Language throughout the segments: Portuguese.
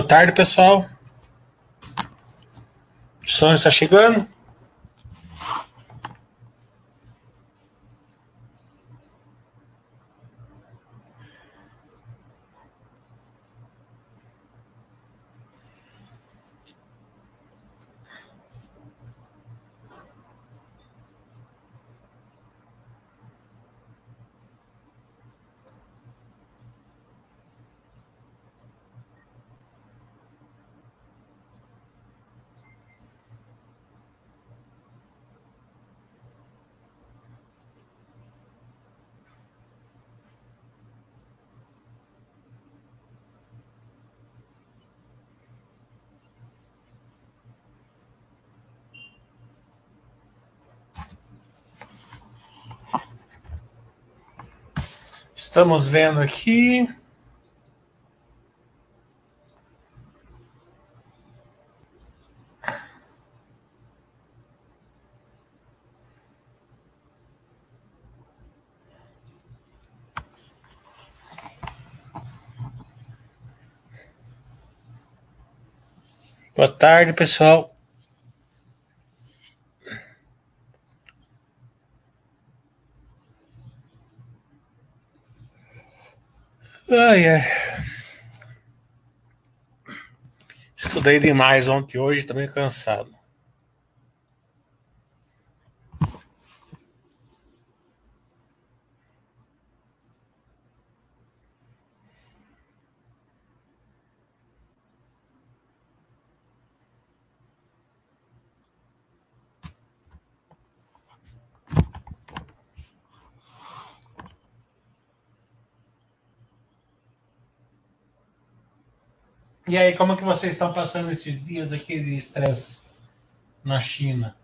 Boa tarde, pessoal. O som está chegando? Estamos vendo aqui. Boa tarde, pessoal. Ai, ai. Estudei demais ontem e hoje, também cansado. E aí, como que vocês estão passando esses dias aqui de estresse na China?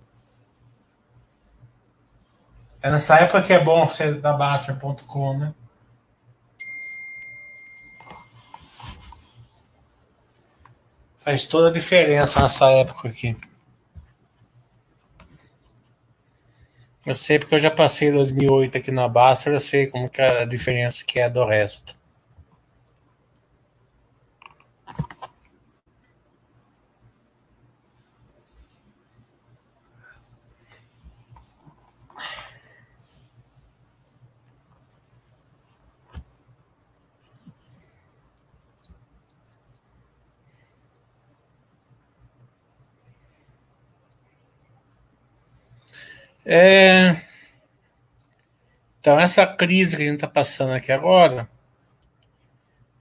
É nessa época que é bom ser da Baster.com, né? Faz toda a diferença nessa época aqui. Eu sei porque eu já passei 2008 aqui na Baster, eu sei como que é a diferença que é do resto. É... Então, essa crise que a gente está passando aqui agora,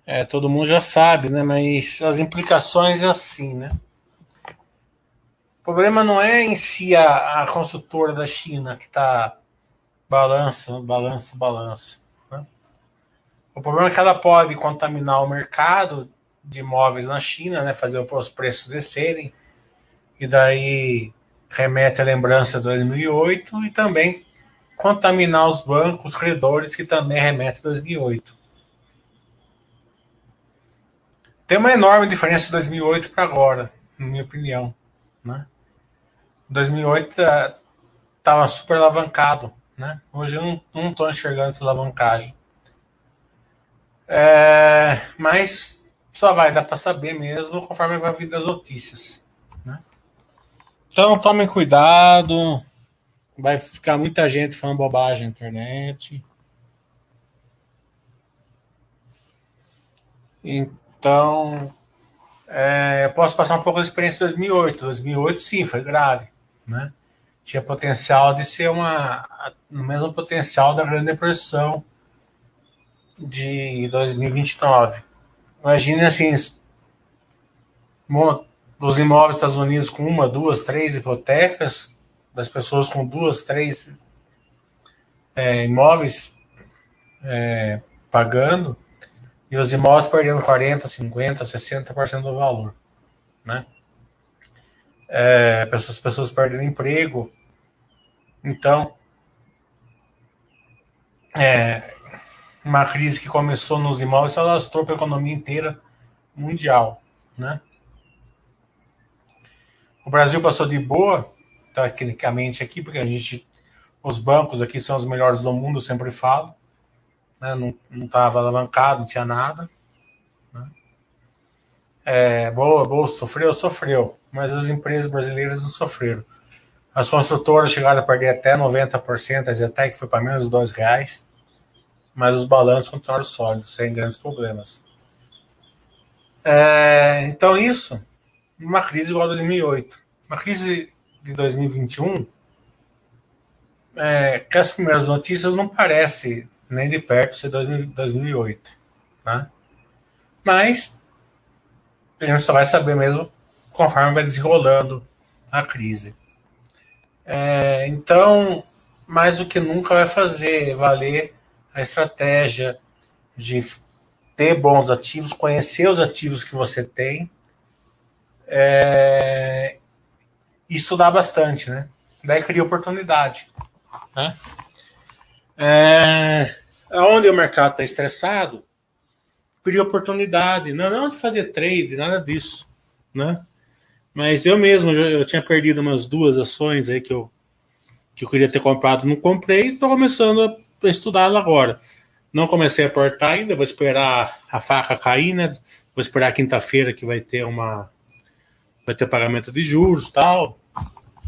é, todo mundo já sabe, né? Mas as implicações é assim, né? O problema não é em si a, a construtora da China que está balança, balança, balança. Né? O problema é que ela pode contaminar o mercado de imóveis na China, né? Fazer os preços descerem e daí remete à lembrança de 2008 e também contaminar os bancos, os credores, que também remete a 2008. Tem uma enorme diferença de 2008 para agora, na minha opinião. Né? 2008 estava super alavancado. Né? Hoje eu não estou enxergando essa alavancagem. É, mas só vai dar para saber mesmo conforme vai vir das notícias. Então tomem cuidado. Vai ficar muita gente falando bobagem na internet. Então, é, eu posso passar um pouco da experiência de 2008. 2008, sim, foi grave. Né? Tinha potencial de ser uma. no mesmo potencial da Grande Depressão de 2029. Imagine assim: dos imóveis dos Estados Unidos com uma, duas, três hipotecas, das pessoas com duas, três é, imóveis é, pagando, e os imóveis perdendo 40%, 50%, 60% do valor. Né? É, pessoas, pessoas perdendo emprego. Então, é, uma crise que começou nos imóveis, ela alastrou para a economia inteira mundial. Né? O Brasil passou de boa, tecnicamente aqui, porque a gente, os bancos aqui são os melhores do mundo, sempre falo. Né? Não estava alavancado, não tinha nada. Né? É, boa, boa, sofreu, sofreu, mas as empresas brasileiras não sofreram. As construtoras chegaram a perder até 90%, até que foi para menos de dois reais, mas os balanços continuaram sólidos, sem grandes problemas. É, então, isso, uma crise igual a 2008. Uma crise de 2021, é, que as primeiras notícias não parecem nem de perto ser 2008. Né? Mas a gente só vai saber mesmo conforme vai desenrolando a crise. É, então, mais do que nunca vai fazer valer a estratégia de ter bons ativos, conhecer os ativos que você tem é, estudar bastante, né? Daí cria oportunidade. Né? É, onde o mercado está estressado, cria oportunidade. Não, não de fazer trade, nada disso, né? Mas eu mesmo, eu tinha perdido umas duas ações aí que eu, que eu queria ter comprado, não comprei, estou começando a estudá-la agora. Não comecei a portar ainda, vou esperar a faca cair, né? Vou esperar quinta-feira que vai ter uma vai ter pagamento de juros tal.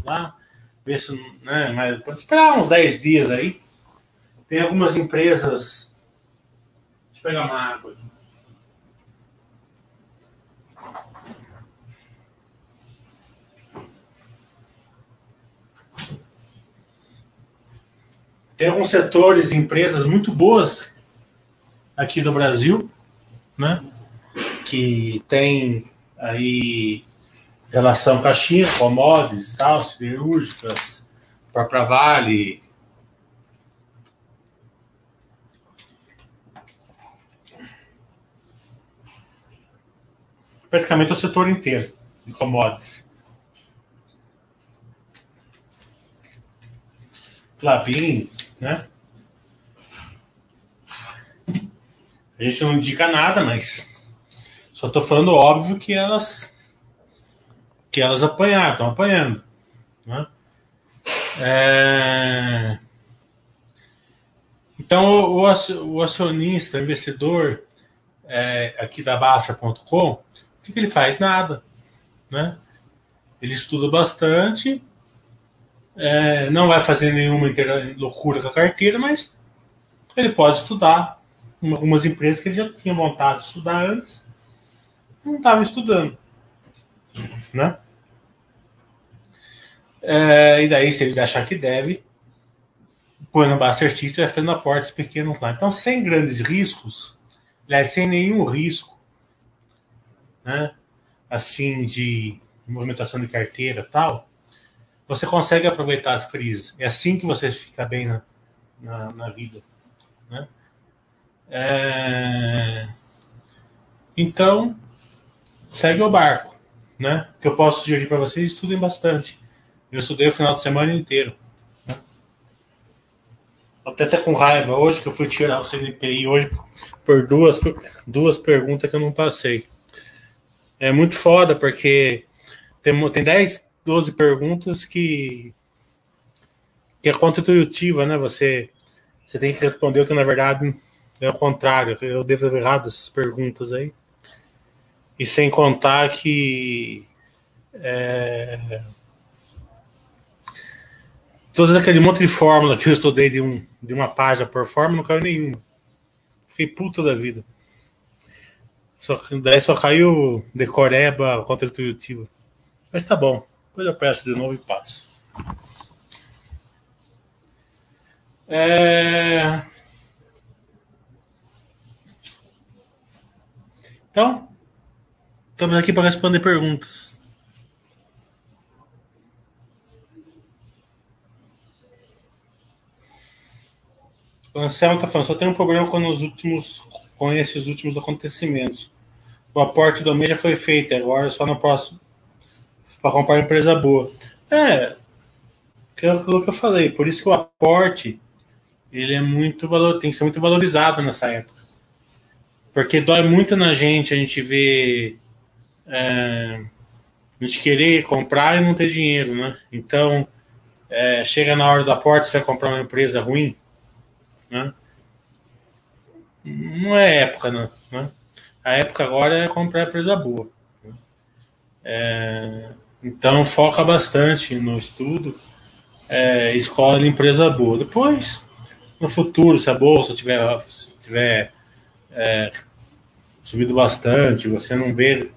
Lá, ver se, né, mas pode esperar uns 10 dias aí. Tem algumas empresas. Deixa eu pegar uma água aqui. Tem alguns setores, empresas muito boas aqui do Brasil, né? Que tem aí relação com a China, commodities, tal, cirúrgicas, própria Vale. Praticamente o setor inteiro de commodities. Clabin, né? A gente não indica nada, mas só estou falando óbvio que elas que elas apanharam, estão apanhando. Né? É... Então, o, acionista, o investidor é, aqui da Basta.com, o que, que ele faz? Nada. Né? Ele estuda bastante, é, não vai fazer nenhuma loucura com a carteira, mas ele pode estudar. Algumas empresas que ele já tinha vontade de estudar antes, não estava estudando. Né? É, e daí, se ele achar que deve, põe no Buster System e vai fazendo aportes pequenos lá. Então, sem grandes riscos, aliás, sem nenhum risco, né? assim, de movimentação de carteira tal, você consegue aproveitar as crises. É assim que você fica bem na, na, na vida. Né? É... Então, segue o barco. Né? O que eu posso sugerir para vocês, estudem bastante. Eu estudei o final de semana inteiro. Né? Até até com raiva hoje que eu fui tirar o CNPI hoje por duas, duas perguntas que eu não passei. É muito foda, porque tem, tem 10 12 perguntas que, que é contra-intuitiva, né? Você, você tem que responder o que na verdade é o contrário. Eu devo ter errado essas perguntas aí. E sem contar que é, todo aquele monte de fórmula que eu estudei de, um, de uma página por fórmula não caiu nenhuma. Fiquei puta da vida. Só, daí só caiu decoreba contra-intuitiva. Mas tá bom. Depois eu peço de novo e passo. É... Então, estamos aqui para responder perguntas. O Anselmo está falando, só tem um problema com, os últimos, com esses últimos acontecimentos. O aporte do mês já foi feito, agora só no próximo para comprar empresa boa. É, aquilo que eu falei, por isso que o aporte ele é muito valor, tem que ser muito valorizado nessa época. Porque dói muito na gente a gente ver é, a gente querer comprar e não ter dinheiro, né? Então, é, chega na hora do aporte, você vai comprar uma empresa ruim, né? Não é época, não, né? A época agora é comprar empresa boa, É, então foca bastante no estudo, é, escolhe empresa boa. Depois, no futuro, se a bolsa tiver, tiver é, subido bastante, você não vê,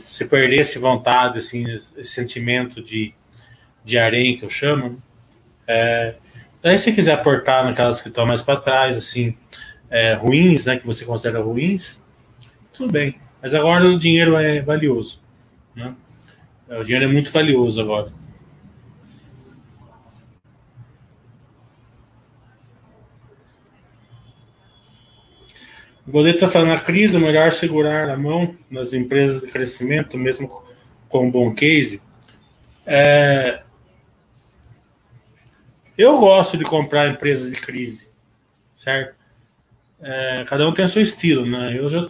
se perder essa vontade, assim, esse sentimento de, de harém que eu chamo, é, Aí, se quiser aportar naquelas que estão mais para trás, assim, é, ruins, né, que você considera ruins, tudo bem. Mas agora o dinheiro é valioso. Né? O dinheiro é muito valioso agora. O Boleto está na crise é melhor segurar a mão nas empresas de crescimento, mesmo com um bom case. É, eu gosto de comprar empresas de crise, certo? É, cada um tem seu estilo, né? Eu, já,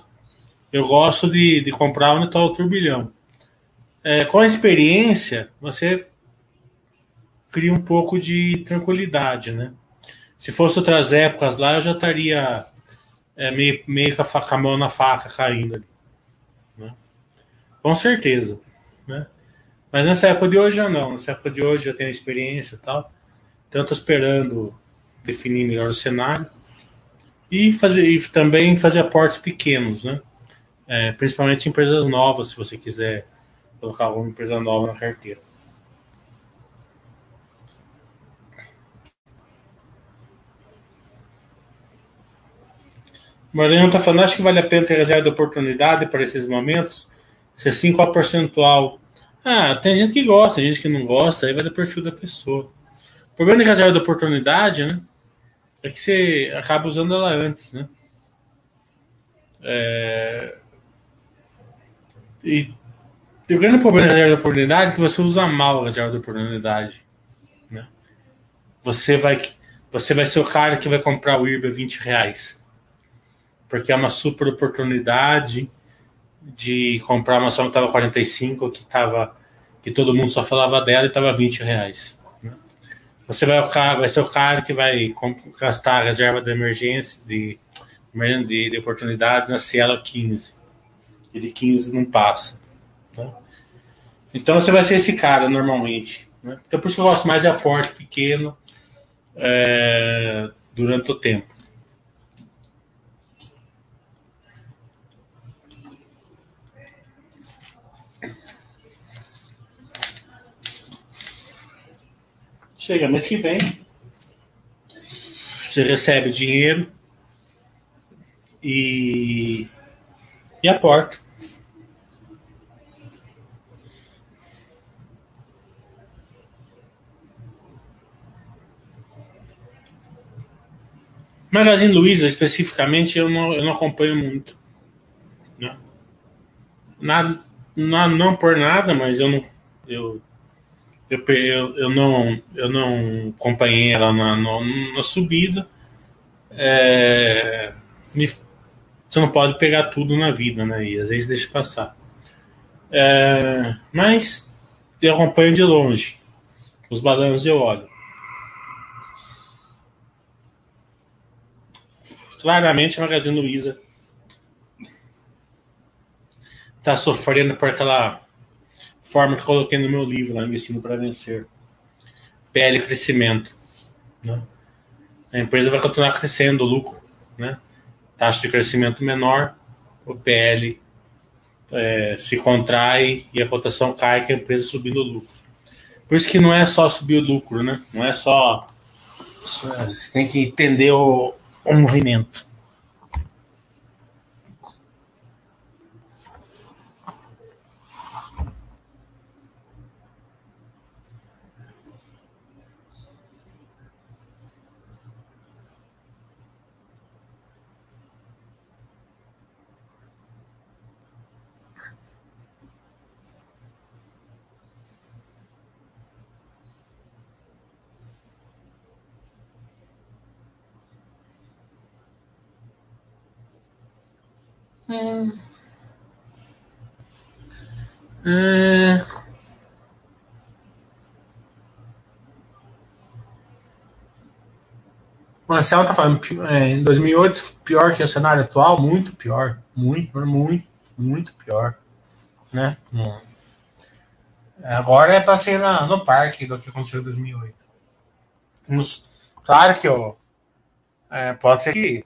eu gosto de, de comprar onde está o turbilhão. É, com a experiência, você cria um pouco de tranquilidade, né? Se fosse outras épocas lá, eu já estaria é, meio, meio com, a, faca, a mão na faca caindo ali. Né? Com certeza. Né? Mas nessa época de hoje já não. Nessa época de hoje eu tenho experiência e tal tanto esperando definir melhor o cenário e fazer e também fazer aportes pequenos, né? É, principalmente empresas novas, se você quiser colocar alguma empresa nova na carteira. Marlene está falando, acho que vale a pena ter reserva de oportunidade para esses momentos? Se assim, qual percentual? Ah, tem gente que gosta, gente que não gosta, aí vai do perfil da pessoa problema de reserva de oportunidade, né? É que você acaba usando ela antes, né? É... E o grande problema da reserva de oportunidade é que você usa mal a reserva de oportunidade. Né? Você, vai, você vai ser o cara que vai comprar o IRB a 20 reais. Porque é uma super oportunidade de comprar uma ação que estava 45, que, tava, que todo mundo só falava dela e estava 20 reais. Você vai, vai ser o cara que vai gastar a reserva de emergência, de, de, de oportunidade na Cielo 15. E de 15 não passa. Né? Então você vai ser esse cara normalmente. Né? Então por isso que eu gosto mais de aporte pequeno é, durante o tempo. Chega mês que vem, você recebe dinheiro e, e aporta. Magazine Luiza, especificamente, eu não, eu não acompanho muito. Né? Nada, não, não por nada, mas eu não. Eu eu, eu, eu, não, eu não acompanhei ela na, na, na subida. É, me, você não pode pegar tudo na vida, né? E às vezes deixa passar. É, mas eu acompanho de longe. Os balanços eu olho. Claramente a Magazine Luiza está sofrendo por aquela forma que coloquei no meu livro, lá, Investindo para Vencer. PL crescimento. Né? A empresa vai continuar crescendo, o lucro. Né? Taxa de crescimento menor, o PL é, se contrai e a cotação cai, que a empresa subindo o lucro. Por isso que não é só subir o lucro, né? Não é só. Você tem que entender o, o movimento. É... Marcelo tá falando, é, em 2008, pior que o cenário atual, muito pior, muito, muito, muito pior, né? Agora é para ser na, no parque do que aconteceu em 2008. Nos, claro que ó, é, pode ser que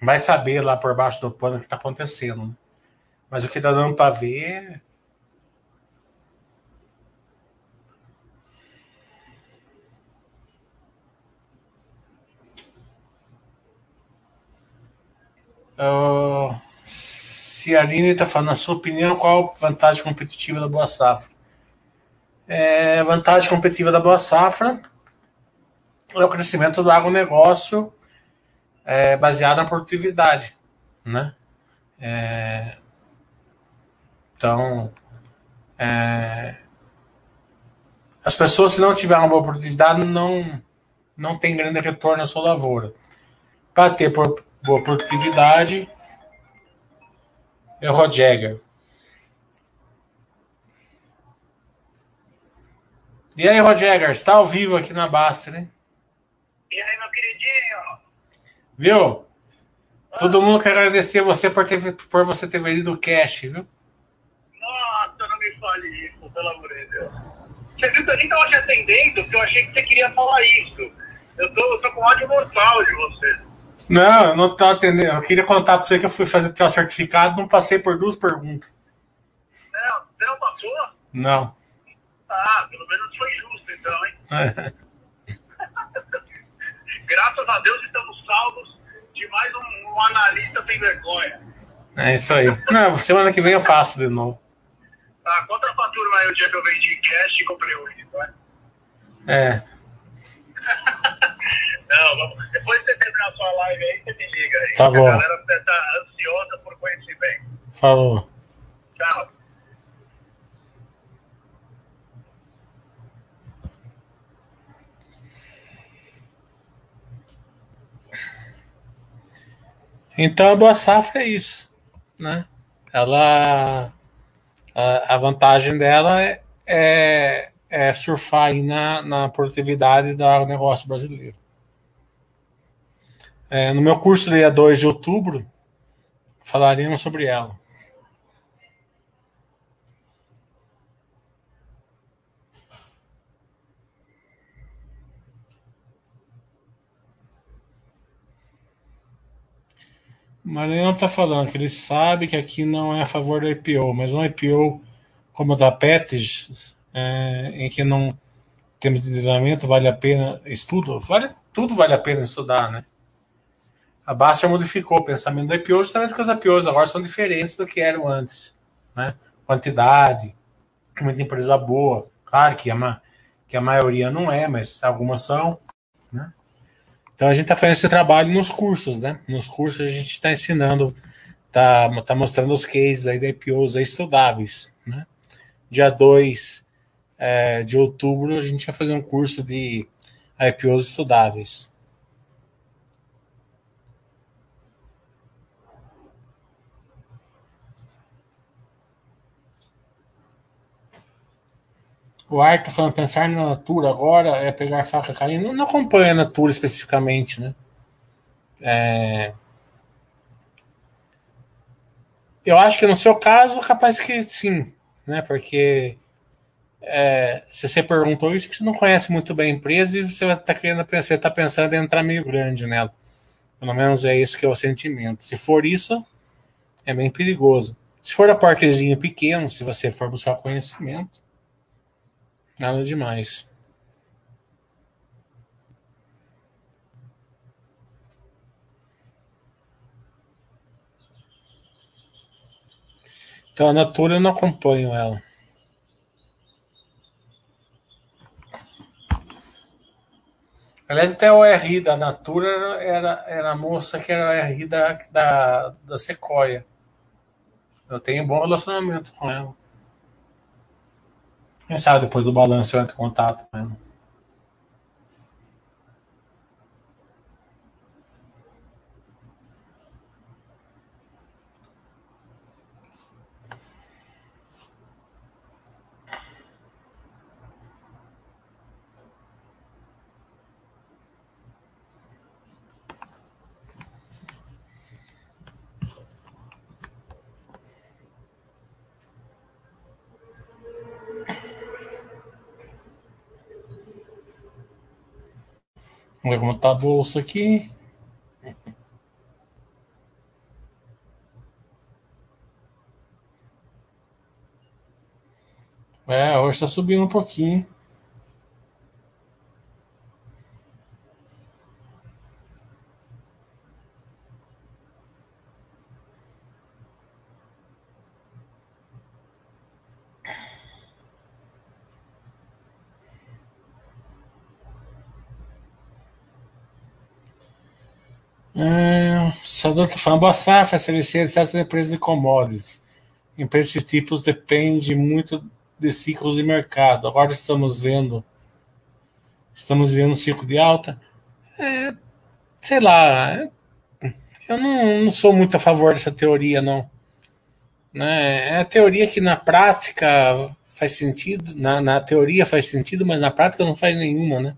vai saber lá por baixo do pano o que está acontecendo. Né? Mas o que está dando para ver Uh, se a Aline está falando, na sua opinião, qual a vantagem competitiva da Boa Safra? É, a vantagem competitiva da Boa Safra é o crescimento do agronegócio é, baseado na produtividade, né? É, então, é, as pessoas, se não tiverem uma boa produtividade, não, não tem grande retorno na sua lavoura. Para ter por, boa produtividade, é o Rodjagger. E aí, Rodjagger, está ao vivo aqui na Basta, né? E aí, meu queridinho? Viu? Todo mundo quer agradecer você por, ter, por você ter vendido o cash, viu? Nossa, não me fale isso, pelo amor de Deus. Você viu que eu nem estava te atendendo, porque eu achei que você queria falar isso. Eu tô, eu tô com ódio mortal de você. Não, eu não tô atendendo. Eu queria contar para você que eu fui fazer teu certificado não passei por duas perguntas. Não, você não passou? Não. Ah, pelo menos foi justo então, hein? É. Graças a Deus estamos salvos de mais um, um analista sem vergonha. É isso aí. Não, semana que vem eu faço de novo. Tá, conta a fatura aí o dia que eu vendi cash e comprei hoje, vai. É. Não, vamos, depois que você terminar a sua live aí, você me liga aí. Tá bom. A galera tá ansiosa por conhecer bem. Falou. Tchau. Então a boa safra é isso, né? Ela a, a vantagem dela é, é, é surfar na, na produtividade do negócio brasileiro. É, no meu curso dia 2 de outubro, falaremos sobre ela. Mariano está falando que ele sabe que aqui não é a favor do IPO, mas um IPO como o da Petis, é, em que não temos desenvolvimento, vale a pena estudo, vale, tudo vale a pena estudar, né? a Basta modificou o pensamento do IPO justamente porque os IPOs agora são diferentes do que eram antes. Né? Quantidade, muita empresa boa. Claro que a, que a maioria não é, mas algumas são. Né? Então a gente está fazendo esse trabalho nos cursos. Né? Nos cursos a gente está ensinando, está tá mostrando os cases aí da IPOs aí estudáveis. Né? Dia 2 é, de outubro a gente vai fazer um curso de IPOs estudáveis. O Arthur falando, pensar na Natura agora é pegar faca caindo. Não, não acompanha a Natura especificamente, né? É... Eu acho que no seu caso, capaz que sim, né? Porque é, se você perguntou isso, que você não conhece muito bem a empresa e você está querendo você está pensando em entrar meio grande nela. Pelo menos é isso que é o sentimento. Se for isso, é bem perigoso. Se for a partezinho pequeno, se você for buscar conhecimento, Nada demais. Então a Natura eu não acompanho ela. Aliás, até o RI da Natura era, era a moça que era o RI da, da, da Sequoia. Eu tenho um bom relacionamento com ela. Quem sabe depois do balanço eu entro em contato com Vamos como está a bolsa aqui. É, hoje está subindo um pouquinho. É, Sador está falando, boa safra, CLC, etc. empresas de commodities. Empresas desse tipos depende muito de ciclos de mercado. Agora estamos vendo, estamos vendo um ciclo de alta. É, sei lá, eu não, não, sou muito a favor dessa teoria, não. Né? É a teoria que na prática faz sentido, na, na teoria faz sentido, mas na prática não faz nenhuma, né?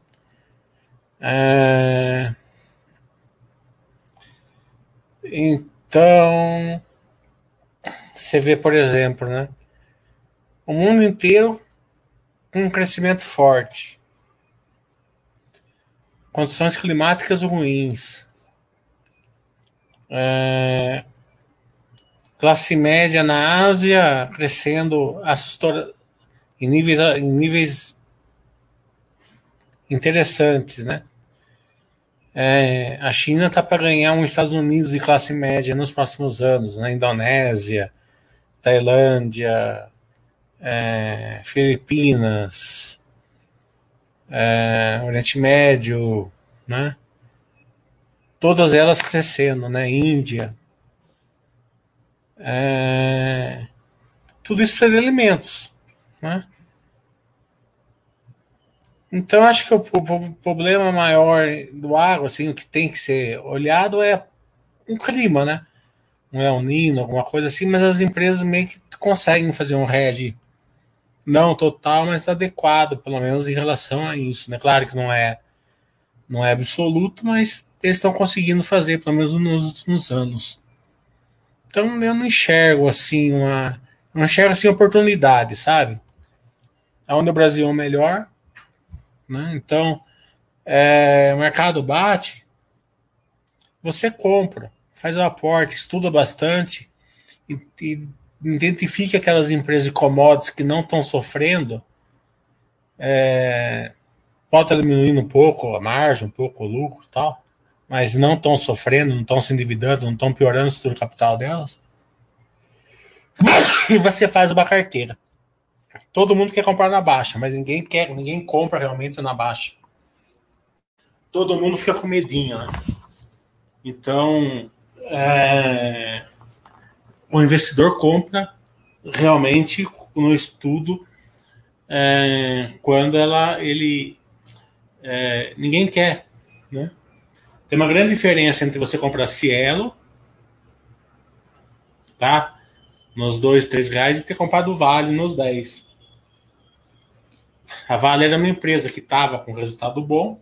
É... Então, você vê, por exemplo, né? O mundo inteiro com um crescimento forte. Condições climáticas ruins. É, classe média na Ásia crescendo assustador, em níveis, em níveis interessantes, né? É, a China está para ganhar um Estados Unidos de classe média nos próximos anos, na Indonésia, Tailândia, é, Filipinas, é, Oriente Médio, né? Todas elas crescendo, né? Índia. É, tudo isso para alimentos, né? Então acho que o, o, problema maior do agro, assim, o que tem que ser olhado é um clima, né? Um El Nino, alguma coisa assim, mas as empresas meio que conseguem fazer um hedge não total, mas adequado, pelo menos em relação a isso. Né? Claro que não é, não é absoluto, mas eles estão conseguindo fazer, pelo menos nos últimos anos. Então eu não enxergo assim uma. não enxergo assim oportunidade, sabe? Onde o Brasil é o melhor. Né? Então, é, o mercado bate, você compra, faz o aporte, estuda bastante e, e aquelas empresas de commodities que não estão sofrendo, é, pode estar diminuindo um pouco a margem, um pouco o lucro tal, mas não estão sofrendo, não estão se endividando, não estão piorando o capital delas. E você faz uma carteira. Todo mundo quer comprar na baixa, mas ninguém quer, ninguém compra realmente na baixa. Todo mundo fica com medinho, né? Então, é, o investidor compra realmente no estudo é, quando ela ele é, ninguém quer, né? Tem uma grande diferença entre você comprar Cielo, tá? Nos dois, três reais e ter comprado Vale nos 10. A Vale era uma empresa que estava com resultado bom,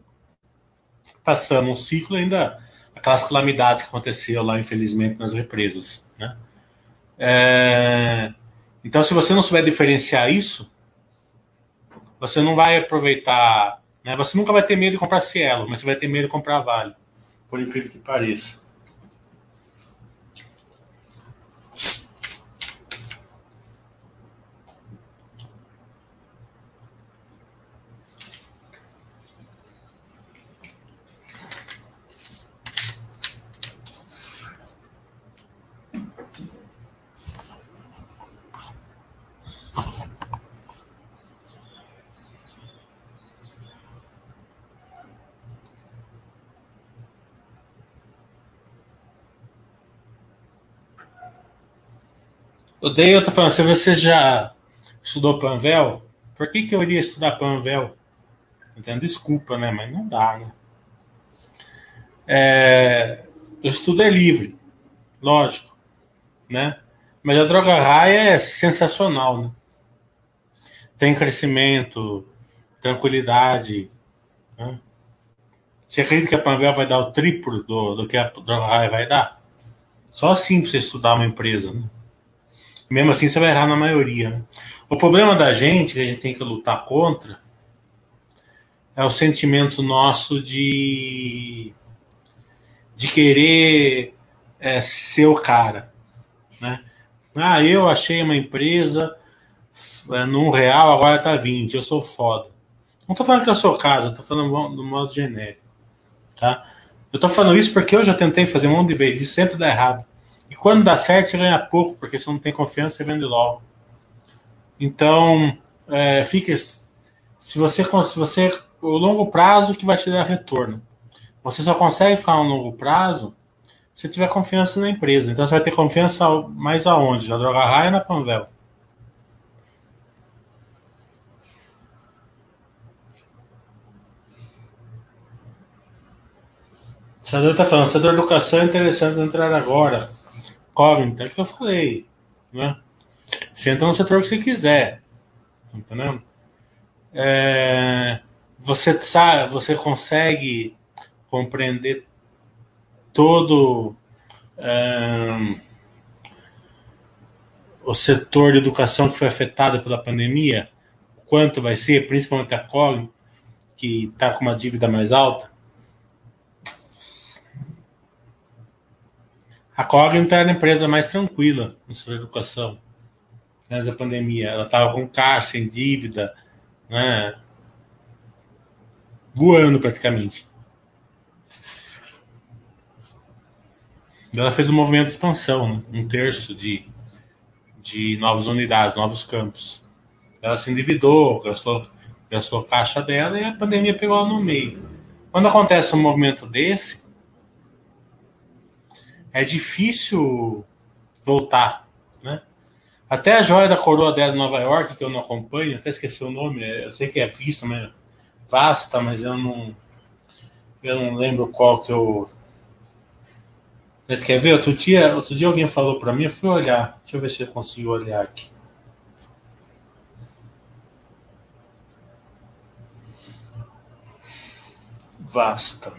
passando um ciclo ainda aquelas calamidades que aconteceram lá, infelizmente, nas represas, né? É... Então, se você não souber diferenciar isso, você não vai aproveitar. Né? Você nunca vai ter medo de comprar Cielo, mas você vai ter medo de comprar Vale, por incrível que pareça. O Dale tá falando, se você já estudou Panvel, por que, que eu iria estudar Panvel? Entendo, desculpa, né? Mas não dá, né? É, o estudo é livre, lógico, né? Mas a droga raia é sensacional, né? Tem crescimento, tranquilidade. Né? Você acredita que a Panvel vai dar o triplo do, do que a droga raia vai dar? Só assim para você estudar uma empresa, né? Mesmo assim, você vai errar na maioria. Né? O problema da gente, que a gente tem que lutar contra, é o sentimento nosso de, de querer é, ser o cara. Né? Ah, eu achei uma empresa é, num real, agora tá 20, eu sou foda. Não tô falando que eu sou casa, tô falando do modo genérico. Tá? Eu tô falando isso porque eu já tentei fazer um monte de vezes e sempre dá errado. Quando dá certo, você ganha pouco, porque você não tem confiança, você vende logo. Então, é, fica. Se você, se você. O longo prazo que vai te dar retorno. Você só consegue ficar no longo prazo se tiver confiança na empresa. Então você vai ter confiança mais aonde? Na Droga Raia na Panvel? O senador está falando, setor educação é interessante entrar agora. Cognito, é que eu falei. Né? Você entra no setor que você quiser. Tá? É, você sabe, você consegue compreender todo é, o setor de educação que foi afetado pela pandemia, quanto vai ser, principalmente a Cogn, que está com uma dívida mais alta. A Cognita era a empresa mais tranquila setor de educação nessa pandemia. Ela estava com caixa, sem dívida, né? voando praticamente. Ela fez um movimento de expansão, né? um terço de, de novas unidades, novos campos. Ela se endividou, gastou, gastou caixa dela e a pandemia pegou ela no meio. Quando acontece um movimento desse, é difícil voltar, né? Até a joia da coroa dela em Nova York, que eu não acompanho, até esqueci o nome, eu sei que é vista, mas vasta, mas eu não eu não lembro qual que eu mas quer ver? Outro dia, outro dia alguém falou para mim, eu fui olhar. Deixa eu ver se eu consigo olhar aqui. Vasta.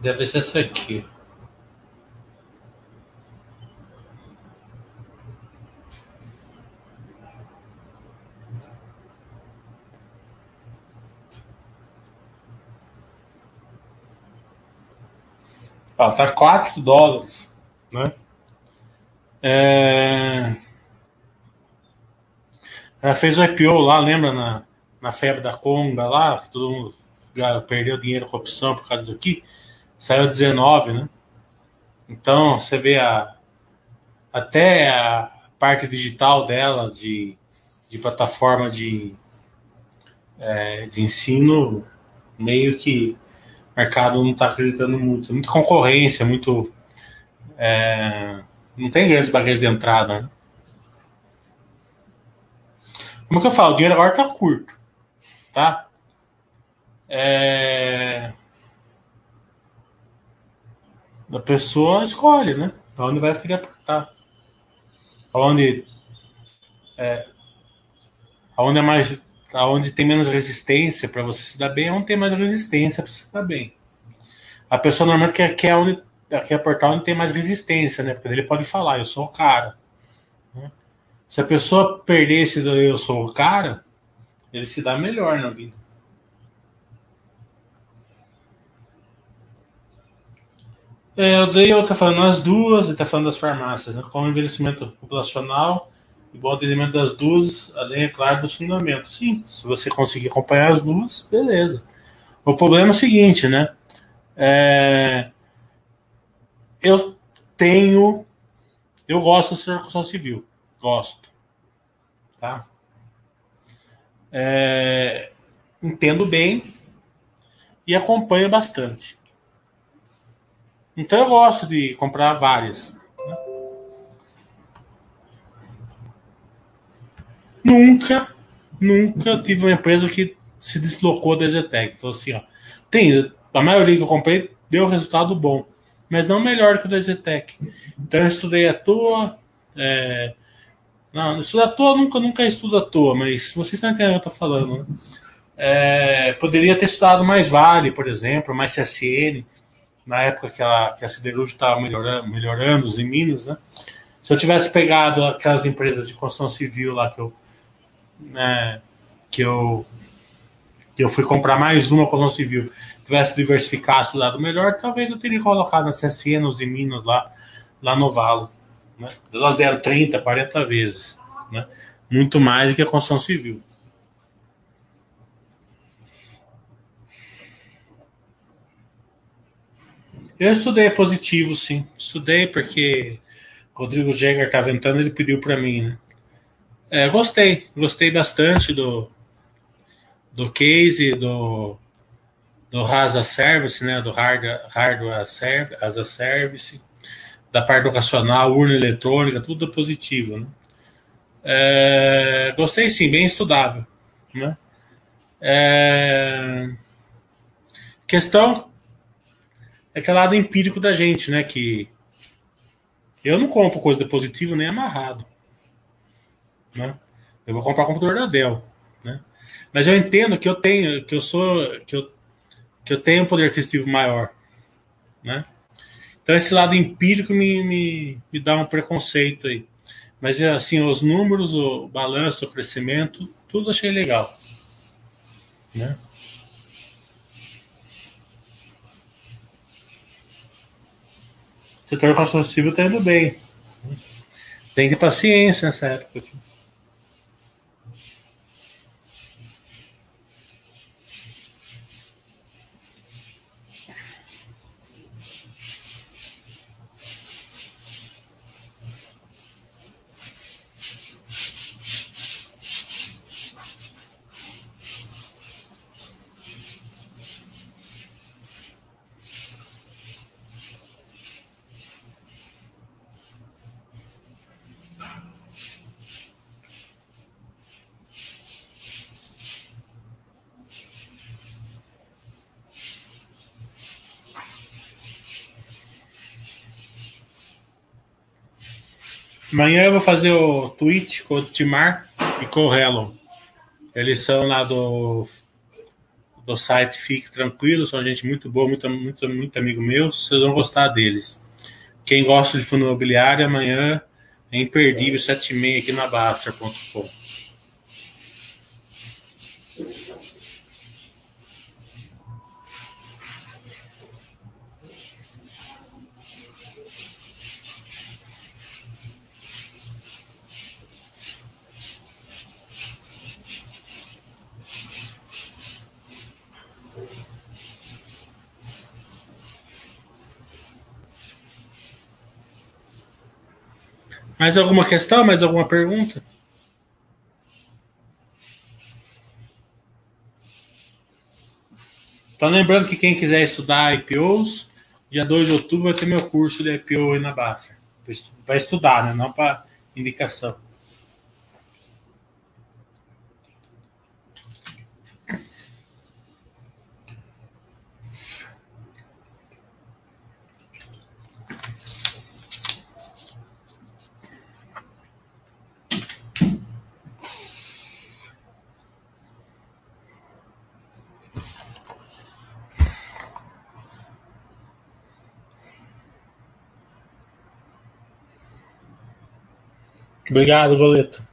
Deve ser essa aqui. Ah, tá 4 dólares, né? É... Ela fez o IPO lá, lembra na, na febre da Conga lá, que todo mundo perdeu dinheiro com a opção por causa do que saiu 19, né? Então você vê a até a parte digital dela de, de plataforma de, é, de ensino meio que mercado não está acreditando muito. Muita concorrência, muito. É, não tem grandes barreiras de entrada. Né? Como que eu falo? O dinheiro agora está curto. Tá? É... A pessoa escolhe, né? Onde vai querer apertar. Onde é, onde é mais aonde tem menos resistência para você se dar bem, é onde tem mais resistência para você se dar bem. A pessoa normalmente quer, quer, onde, quer apertar onde tem mais resistência, né? Porque ele pode falar, eu sou o cara. Né? Se a pessoa perder esse eu sou o cara, ele se dá melhor na vida. É, o Dale está falando as duas, ele está falando das farmácias, né? Com o envelhecimento populacional e bom atendimento das duas, além, é claro, dos fundamentos. Sim, se você conseguir acompanhar as duas, beleza. O problema é o seguinte, né? É... Eu tenho. Eu gosto da construção civil. Gosto. Tá? É... Entendo bem e acompanho bastante. Então eu gosto de comprar várias. Nunca, nunca tive uma empresa que se deslocou da Zetec. Falou assim, ó, tem, a maioria que eu comprei deu resultado bom, mas não melhor que o da Zetec. Então eu estudei à toa. É, não, estudar à toa nunca, nunca estudo à toa, mas vocês estão entendendo o que eu estou falando, né? É, poderia ter estudado mais Vale, por exemplo, mais CSN, na época que a, que a siderúrgica estava melhorando, melhorando os em Minas, né? Se eu tivesse pegado aquelas empresas de construção civil lá que eu, né, que eu, que eu fui comprar mais uma construção civil, tivesse diversificado, estudado melhor, talvez eu teria colocado na CSN, nos Minas lá, lá no Valo. Né? Elas deram 30, 40 vezes. Né? Muito mais do que a construção civil. Eu estudei positivo, sim. Estudei porque Rodrigo Jäger estava entrando, ele pediu para mim, né? É, gostei, gostei bastante do, do case, do, do Rasa Service, né? Do Hardware, hardware service, as a Service, da parte educacional, urna eletrônica, tudo positivo, né? É, gostei sim, bem estudável, né? É, questão é aquele lado empírico da gente, né? Que eu não compro coisa de positivo nem amarrado. Né? Eu vou comprar computador da Dell. Né? Mas eu entendo que eu tenho, que eu sou, que eu, que eu tenho um poder aquisitivo maior. Né? Então esse lado empírico me, me, me dá um preconceito aí. Mas assim, os números, o balanço, o crescimento, tudo achei legal. Né? Setor construção civil está indo bem. Tem que ter paciência nessa época. Aqui. Amanhã eu vou fazer o tweet com o Timar e com o Hello. Eles são lá do, do site Fique Tranquilo, são gente muito boa, muito, muito, muito amigo meu. Vocês vão gostar deles. Quem gosta de fundo imobiliário, amanhã é imperdível, 7h30 aqui na Baster.com. Mais alguma questão? Mais alguma pergunta? Então, lembrando que quem quiser estudar IPOs, dia 2 de outubro vai ter meu curso de IPO aí na Baffer. Vai estudar, né? Não para indicação. Obrigado, Goleta.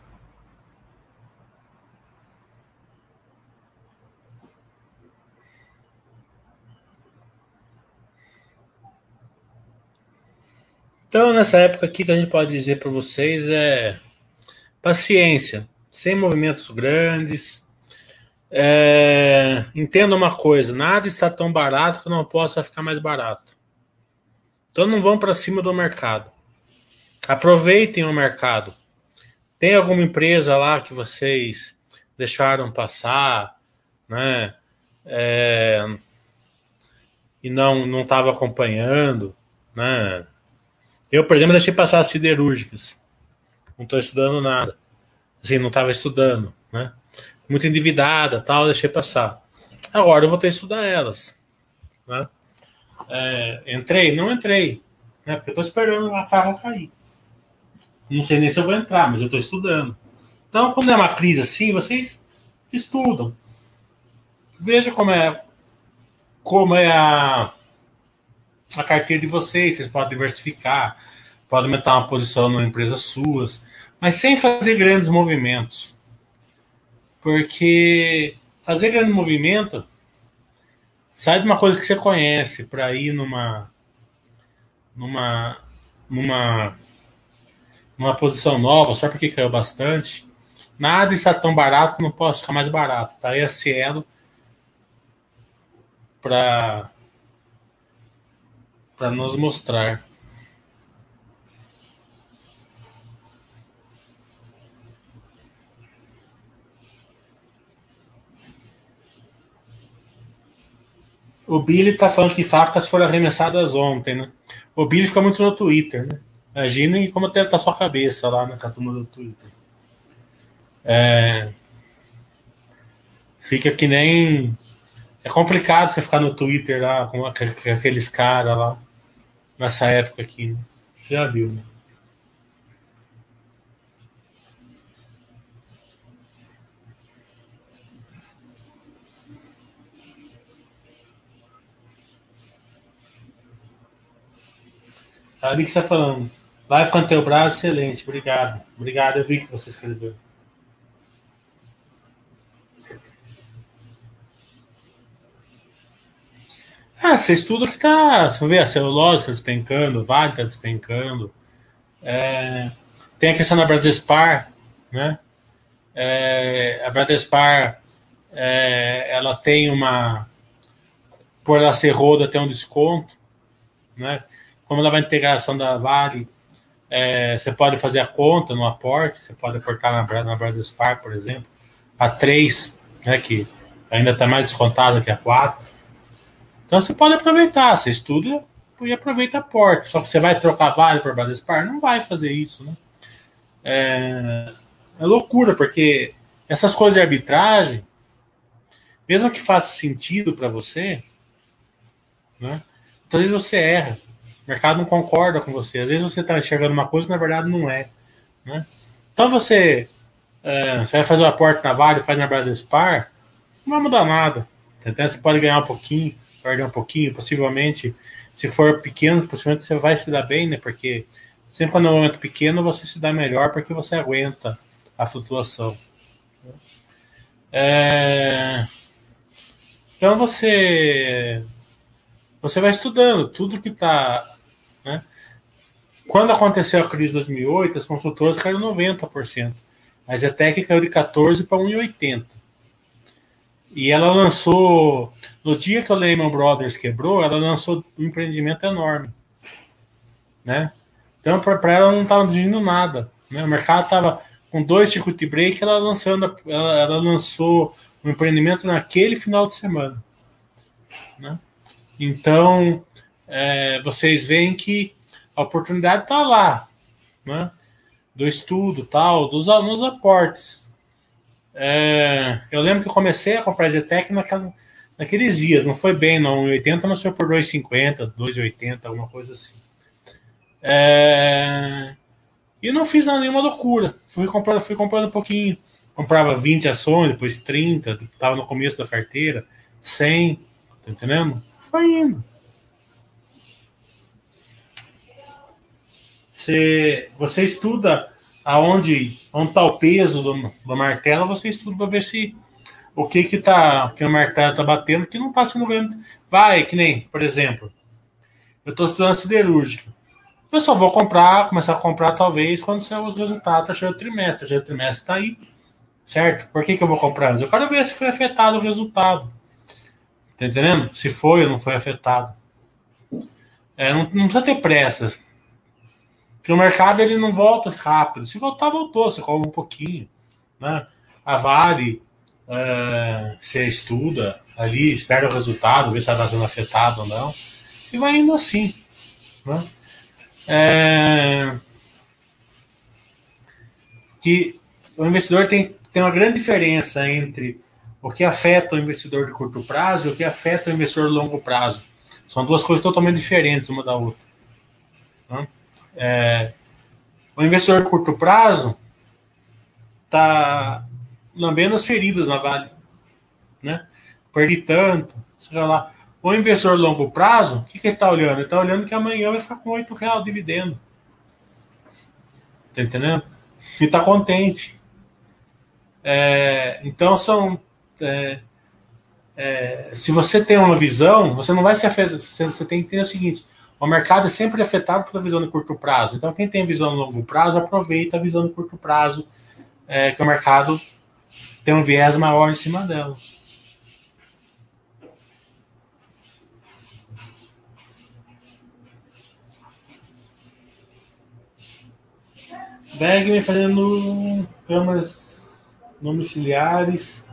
Então, nessa época aqui, que a gente pode dizer para vocês é paciência, sem movimentos grandes. É, entenda uma coisa: nada está tão barato que não possa ficar mais barato. Então, não vão para cima do mercado. Aproveitem o mercado. Tem alguma empresa lá que vocês deixaram passar, né? É, e não não estava acompanhando, né? Eu, por exemplo, deixei passar as siderúrgicas. Não estou estudando nada. Assim, não estava estudando, né? Muito endividada, tal, deixei passar. Agora eu vou ter que estudar elas, né? É, entrei? Não entrei, né? Porque estou esperando a farra cair. Não sei nem se eu vou entrar, mas eu estou estudando. Então, quando é uma crise assim, vocês estudam. Veja como é como é a, a carteira de vocês, vocês podem diversificar. pode aumentar uma posição numa empresa suas, mas sem fazer grandes movimentos. Porque fazer grande movimento sai de uma coisa que você conhece para ir numa numa numa numa posição nova, só porque caiu bastante. Nada está tão barato não possa ficar mais barato. Tá aí a Cielo para para nos mostrar. O Billy tá falando que facas foram arremessadas ontem, né? O Billy fica muito no Twitter, né? Imaginem como deve estar sua cabeça lá na turma do Twitter. É... Fica que nem. É complicado você ficar no Twitter lá com aqueles caras lá nessa época aqui. Né? Você já viu, né? Ali que você está falando. Live braço, excelente. Obrigado. Obrigado, eu vi que você escreveu. Ah, você estuda que tá. Você vê a celulose está despencando, o Vale está despencando. É, tem a questão da Bradespar, né? É, a Bradespar é, ela tem uma. Por ela ser roda, tem um desconto, né? Como ela vai integração da Vale, é, você pode fazer a conta no aporte, você pode aportar na, na Bradespar, por exemplo, a 3, né, que ainda está mais descontado que a 4. Então você pode aproveitar, você estuda e aproveita aporte. Só que você vai trocar Vale por Bradespar? Não vai fazer isso, né? É, é loucura, porque essas coisas de arbitragem, mesmo que faça sentido para você, né? Vezes você erra. O mercado não concorda com você. Às vezes você está enxergando uma coisa que na verdade não é. Né? Então você, é, você vai fazer o aporte na Vale, faz na Bradespar, não vai mudar nada. Entendeu? Você pode ganhar um pouquinho, perder um pouquinho, possivelmente, se for pequeno, possivelmente você vai se dar bem, né? Porque sempre quando é um momento pequeno, você se dá melhor porque você aguenta a flutuação. É... Então você você vai estudando tudo que está? Quando aconteceu a crise de 2008, as consultoras caíram 90%. A Zetec caiu de 14 para 1,80. E ela lançou, no dia que o Lehman Brothers quebrou, ela lançou um empreendimento enorme. Né? Então, para ela não estava dirigindo nada. Né? O mercado estava com dois circuit break, ela, lançando, ela, ela lançou um empreendimento naquele final de semana. Né? Então, é, vocês veem que a oportunidade está lá, né? do estudo, tal, dos alunos aportes. É, eu lembro que eu comecei a comprar Zetec naquela, naqueles dias, não foi bem, não. Em 80 não foi por 2,50, 2,80, alguma coisa assim. É, e não fiz nenhuma loucura. Fui comprando, fui comprando um pouquinho. Comprava 20 ações, depois 30, estava no começo da carteira, 100, tá entendendo? Foi indo. Você, você estuda aonde onde está o peso do, do martelo, você estuda para ver se o que que tá que o martelo está batendo que não está sendo grande. Vai, que nem, por exemplo, eu estou estudando siderúrgica. Eu só vou comprar, começar a comprar talvez quando sair os resultados achei o trimestre. Já o trimestre está aí, certo? Por que, que eu vou comprar? Eu quero ver se foi afetado o resultado. Tá entendendo? Se foi ou não foi afetado. É, não, não precisa ter pressa. Porque o mercado ele não volta rápido. Se voltar, voltou, você cobra um pouquinho. Né? A Vale, é, você estuda ali, espera o resultado, vê se está sendo afetado ou não. E vai indo assim. Né? É, que o investidor tem, tem uma grande diferença entre o que afeta o investidor de curto prazo e o que afeta o investidor de longo prazo. São duas coisas totalmente diferentes uma da outra. Né? É, o investidor de curto prazo está lambendo as feridas na Vale. Né? Perdi tanto, seja lá. O investidor de longo prazo, o que, que ele está olhando? Ele está olhando que amanhã vai ficar com R$ reais dividendo. Tá entendendo? E tá contente. É, então são. É, é, se você tem uma visão, você não vai se afetar. Você, você tem que entender o seguinte: o mercado é sempre afetado pela visão de curto prazo. Então, quem tem visão de longo prazo, aproveita a visão de curto prazo, é, que o mercado tem um viés maior em cima dela. Bergman fazendo câmaras domiciliares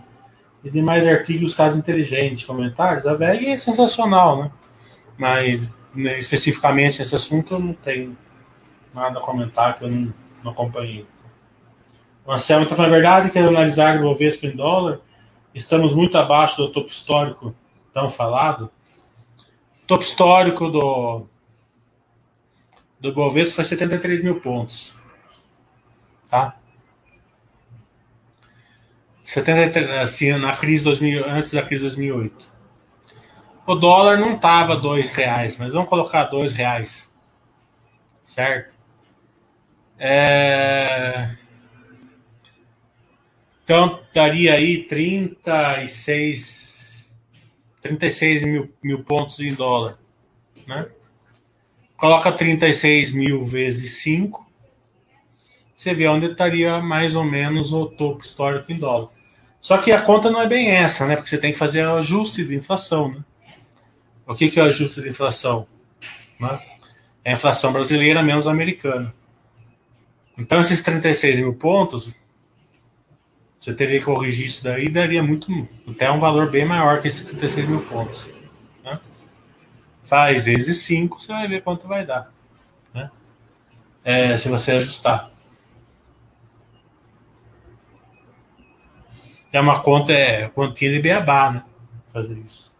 e demais artigos, casos inteligentes, comentários. A VEG é sensacional, né? Mas né, especificamente nesse assunto eu não tenho nada a comentar que eu não, não acompanhei. O Anselmo está falando a verdade, que analisar o Bovespa em dólar, estamos muito abaixo do topo histórico tão falado. O topo histórico do, do Bovespa foi 73 mil pontos. Tá? 73, assim, na crise 2000, antes da crise de 2008. O dólar não tava dois reais, mas vamos colocar dois reais, certo? É... Então daria aí 36, 36 mil, mil pontos em dólar, né? Coloca 36 mil vezes 5, você vê onde estaria mais ou menos o topo histórico em dólar. Só que a conta não é bem essa, né? Porque você tem que fazer o ajuste de inflação, né? O que, que é o ajuste de inflação? Né? É a inflação brasileira menos americana. Então, esses 36 mil pontos, você teria que corrigir isso daí, daria muito, até um valor bem maior que esses 36 mil pontos. Né? Faz vezes 5, você vai ver quanto vai dar. Né? É, se você ajustar. É uma conta, é continha de beabá, né? Fazer isso.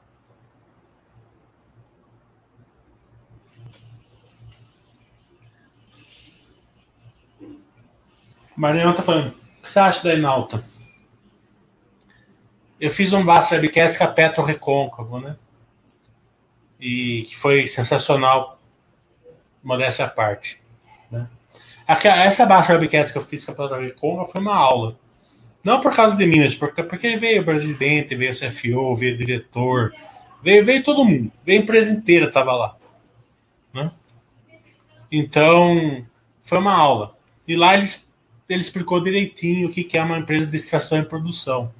Mariana tá falando, o que você acha da Enalta? Eu fiz um Basta Webcast com a Petro Recôncavo, né? E que foi sensacional, modéstia à parte. Né? Essa Basta Webcast que eu fiz com a Petro Recôncavo foi uma aula. Não por causa de mim, mas porque, porque veio o presidente, veio o CFO, veio o diretor, veio, veio todo mundo, veio a empresa inteira, estava lá. Né? Então, foi uma aula. E lá eles, ele explicou direitinho o que, é uma empresa de extração e produção.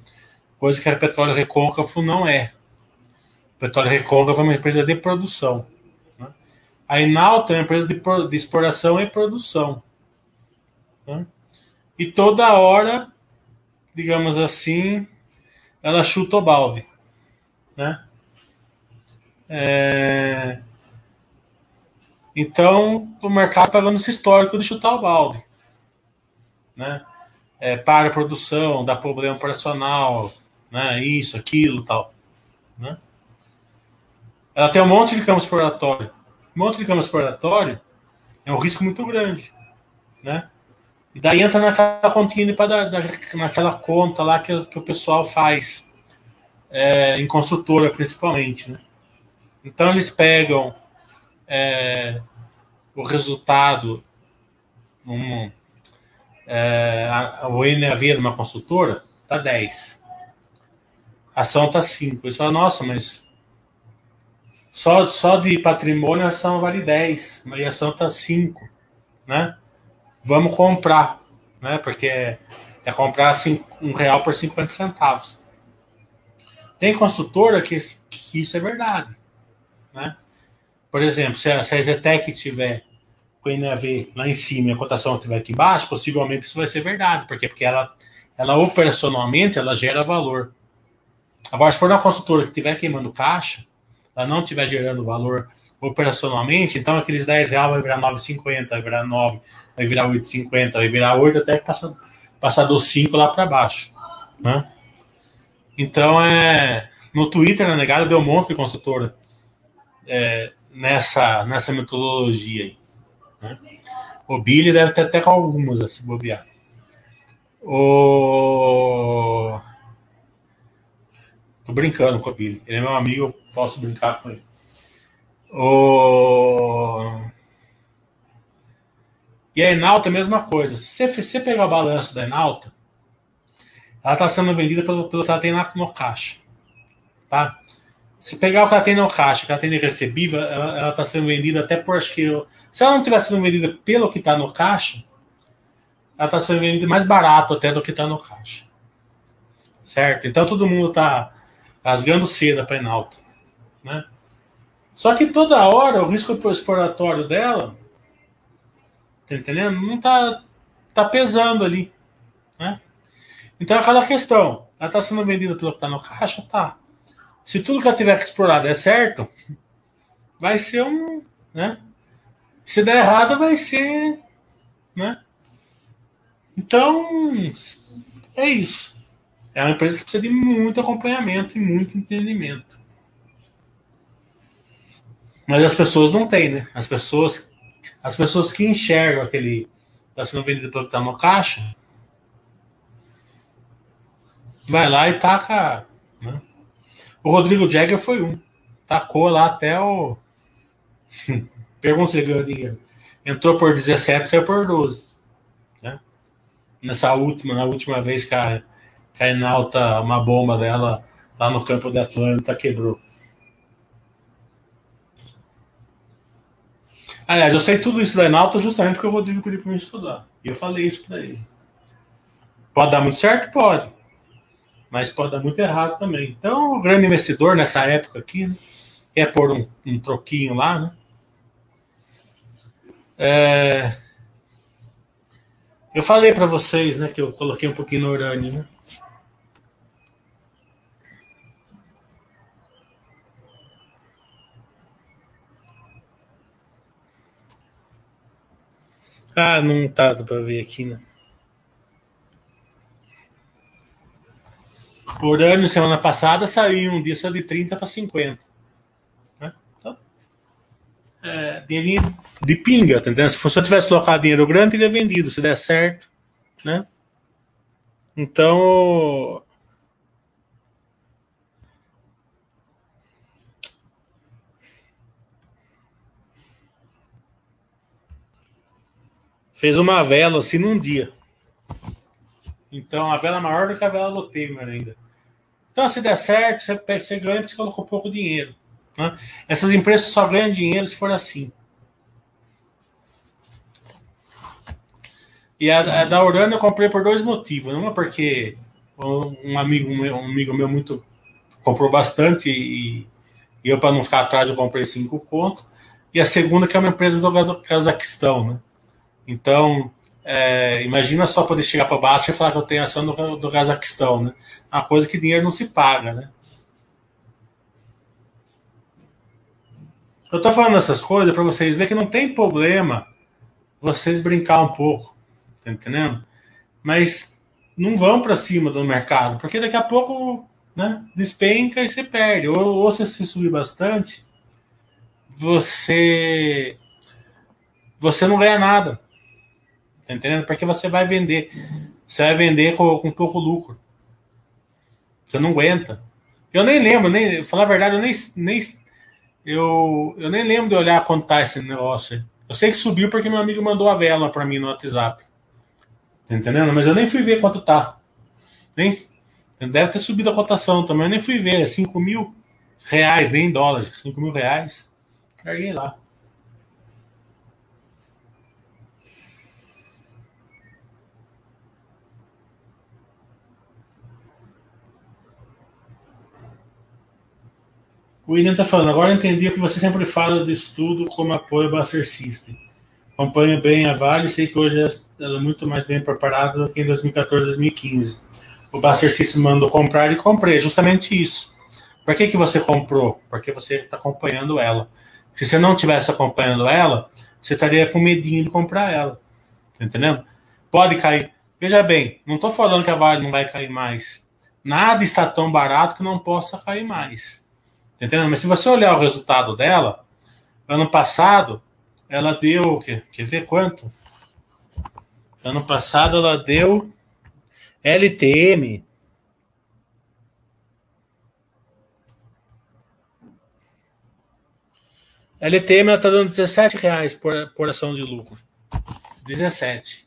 Coisa que a Petróleo Recôncavo não é. Petróleo Recôncavo é uma empresa de produção. Né? A Enalta é uma empresa de, de exploração e produção. Né? E toda hora digamos assim, ela chuta o balde, né? É... Então, o mercado está dando esse histórico de chutar o balde, né? É, para a produção, dá problema operacional, né? Isso, aquilo, tal, né? Ela tem um monte de campo exploratório. Um monte de campo exploratório é um risco muito grande, né? E daí entra naquela continha para naquela conta lá que, que o pessoal faz é, em construtora, principalmente. Né? Então eles pegam é, o resultado, um, é, a, o NAV numa consultora tá 10. A ação tá 5. Eles falam, nossa, mas só, só de patrimônio a ação vale 10, mas a ação tá 5, né? vamos comprar, né? Porque é, é comprar cinco, um real por 50 centavos. Tem construtora que, que isso é verdade, né? Por exemplo, se a, se a Zetec tiver o NAV lá em cima e a cotação estiver aqui embaixo, possivelmente isso vai ser verdade, porque porque ela, ela operacionalmente ela gera valor. Agora, se for uma construtora que estiver queimando caixa, ela não estiver gerando valor operacionalmente, então aqueles 10 reais vai virar 9,50, vai virar 9, vai virar 8,50, vai virar 8 até passar, passar dos 5 lá para baixo. Né? Então, é, no Twitter, na negada, deu um monte de consultora é, nessa, nessa metodologia aí. Né? O Billy deve ter até com algumas, se bobear. O... Tô brincando com o Billy. Ele é meu amigo, eu posso brincar com ele. O... E a Enalta a mesma coisa. Se você pegar o balanço da Enalta, ela está sendo vendida pelo, pelo que ela tem no caixa. Tá? Se pegar o que ela tem no caixa, que ela tem de recebível, ela está sendo vendida até por acho que. Se ela não tivesse sendo vendida pelo que está no caixa, ela está sendo vendida mais barato até do que está no caixa. Certo? Então todo mundo está rasgando seda para Enalta. Né? Só que toda hora o risco exploratório dela, tá entendendo? Não tá, tá pesando ali. Né? Então é aquela questão. Ela está sendo vendida pelo que está no caixa? Tá. Se tudo que ela tiver que explorar der certo, vai ser um. Né? Se der errado, vai ser. Né? Então, é isso. É uma empresa que precisa de muito acompanhamento e muito entendimento. Mas as pessoas não têm, né? As pessoas, as pessoas que enxergam aquele está sendo vendido pelo que está no caixa, vai lá e taca. O Rodrigo Jagger foi um. Tacou lá até o. Pergunta se ele ganhou dinheiro. Entrou por 17, saiu por 12. Né? Nessa última, na última vez que a, que a Enalta, uma bomba dela lá no campo de Atlanta quebrou. Aliás, eu sei tudo isso da Enalta justamente porque o Rodrigo pediu para me estudar. E eu falei isso para ele. Pode dar muito certo? Pode. Mas pode dar muito errado também. Então, o grande investidor nessa época aqui, né, quer pôr um, um troquinho lá, né? É... Eu falei para vocês, né, que eu coloquei um pouquinho no urânio, né? Ah, não tá para ver aqui, né? Urânio semana passada saiu um dia só de 30 para 50. Né? Então, é, dinheirinho de pinga, tá? Se você tivesse colocado dinheiro grande, teria vendido, se der certo. Né? Então, fez uma vela assim num dia. Então, a vela é maior do que a vela do Temer ainda. Então, se der certo, você, você ganha porque você colocou pouco dinheiro. Né? Essas empresas só ganham dinheiro se for assim. E a, a da Urano eu comprei por dois motivos. Uma porque um amigo meu, um amigo meu muito comprou bastante e, e eu, para não ficar atrás, eu comprei cinco contos. E a segunda que é uma empresa do Cazaquistão, né? Então, é, imagina só poder chegar para baixo e falar que eu tenho ação do, do Cazaquistão, né? Uma coisa que dinheiro não se paga, né? Eu tô falando essas coisas para vocês verem que não tem problema vocês brincar um pouco, tá entendendo? Mas não vão para cima do mercado, porque daqui a pouco né, despenca e você perde. Ou, ou se você subir bastante, você você não ganha nada. Tá entendendo? Porque você vai vender. Você vai vender com, com pouco lucro. Você não aguenta. Eu nem lembro, nem, falar a verdade, eu nem, nem, eu, eu nem lembro de olhar quanto tá esse negócio. Eu sei que subiu porque meu amigo mandou a vela para mim no WhatsApp. Tá entendendo? Mas eu nem fui ver quanto tá. Nem, deve ter subido a cotação também. Eu nem fui ver. É 5 mil reais, nem em dólares. 5 mil reais. Carguei lá. O William está falando, agora entendi o que você sempre fala de estudo como apoio ao Buster System. Acompanho bem a Vale sei que hoje ela é muito mais bem preparada do que em 2014, 2015. O Buster System mandou comprar e comprei, justamente isso. Por que, que você comprou? Porque você está acompanhando ela. Se você não tivesse acompanhando ela, você estaria com medinho de comprar ela. Tá entendendo? Pode cair. Veja bem, não estou falando que a Vale não vai cair mais. Nada está tão barato que não possa cair mais. Entendeu? Mas se você olhar o resultado dela, ano passado, ela deu. Quer, quer ver quanto? Ano passado ela deu LTM. LTM ela está dando 17 reais por, por ação de lucro. 17.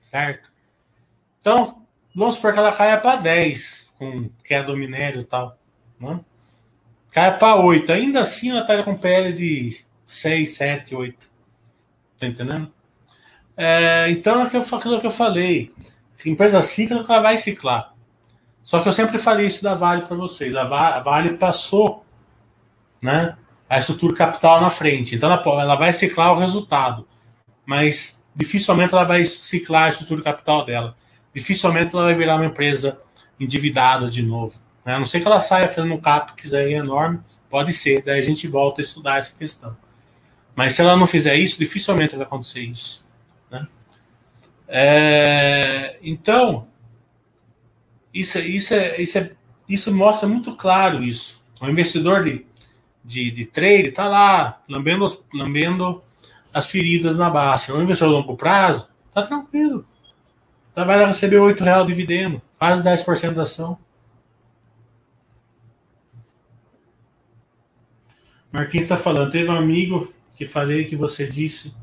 Certo? Então, vamos supor que ela caia para 10, com queda do minério e tal. Né? Cai para 8. Ainda assim, ela está com PL de 6, 7, 8. Tá entendendo? É, então, é aquilo que eu falei. Empresa cíclica vai ciclar. Só que eu sempre falei isso da Vale para vocês. A Vale passou né, a estrutura capital na frente. Então, ela, ela vai ciclar o resultado. Mas dificilmente ela vai ciclar a estrutura capital dela. Dificilmente ela vai virar uma empresa endividada de novo. Né? A não ser que ela saia fazendo um CAPEX aí enorme, pode ser. Daí a gente volta a estudar essa questão. Mas se ela não fizer isso, dificilmente vai acontecer isso. Né? É, então, isso, isso, é, isso, é, isso mostra muito claro isso. O investidor de, de, de trade está lá, lambendo, lambendo as feridas na baixa. O investidor de longo prazo está tranquilo. Tá, vai receber R$ reais de dividendo, quase 10% da ação. Marquinhos está falando, teve um amigo que falei que você disse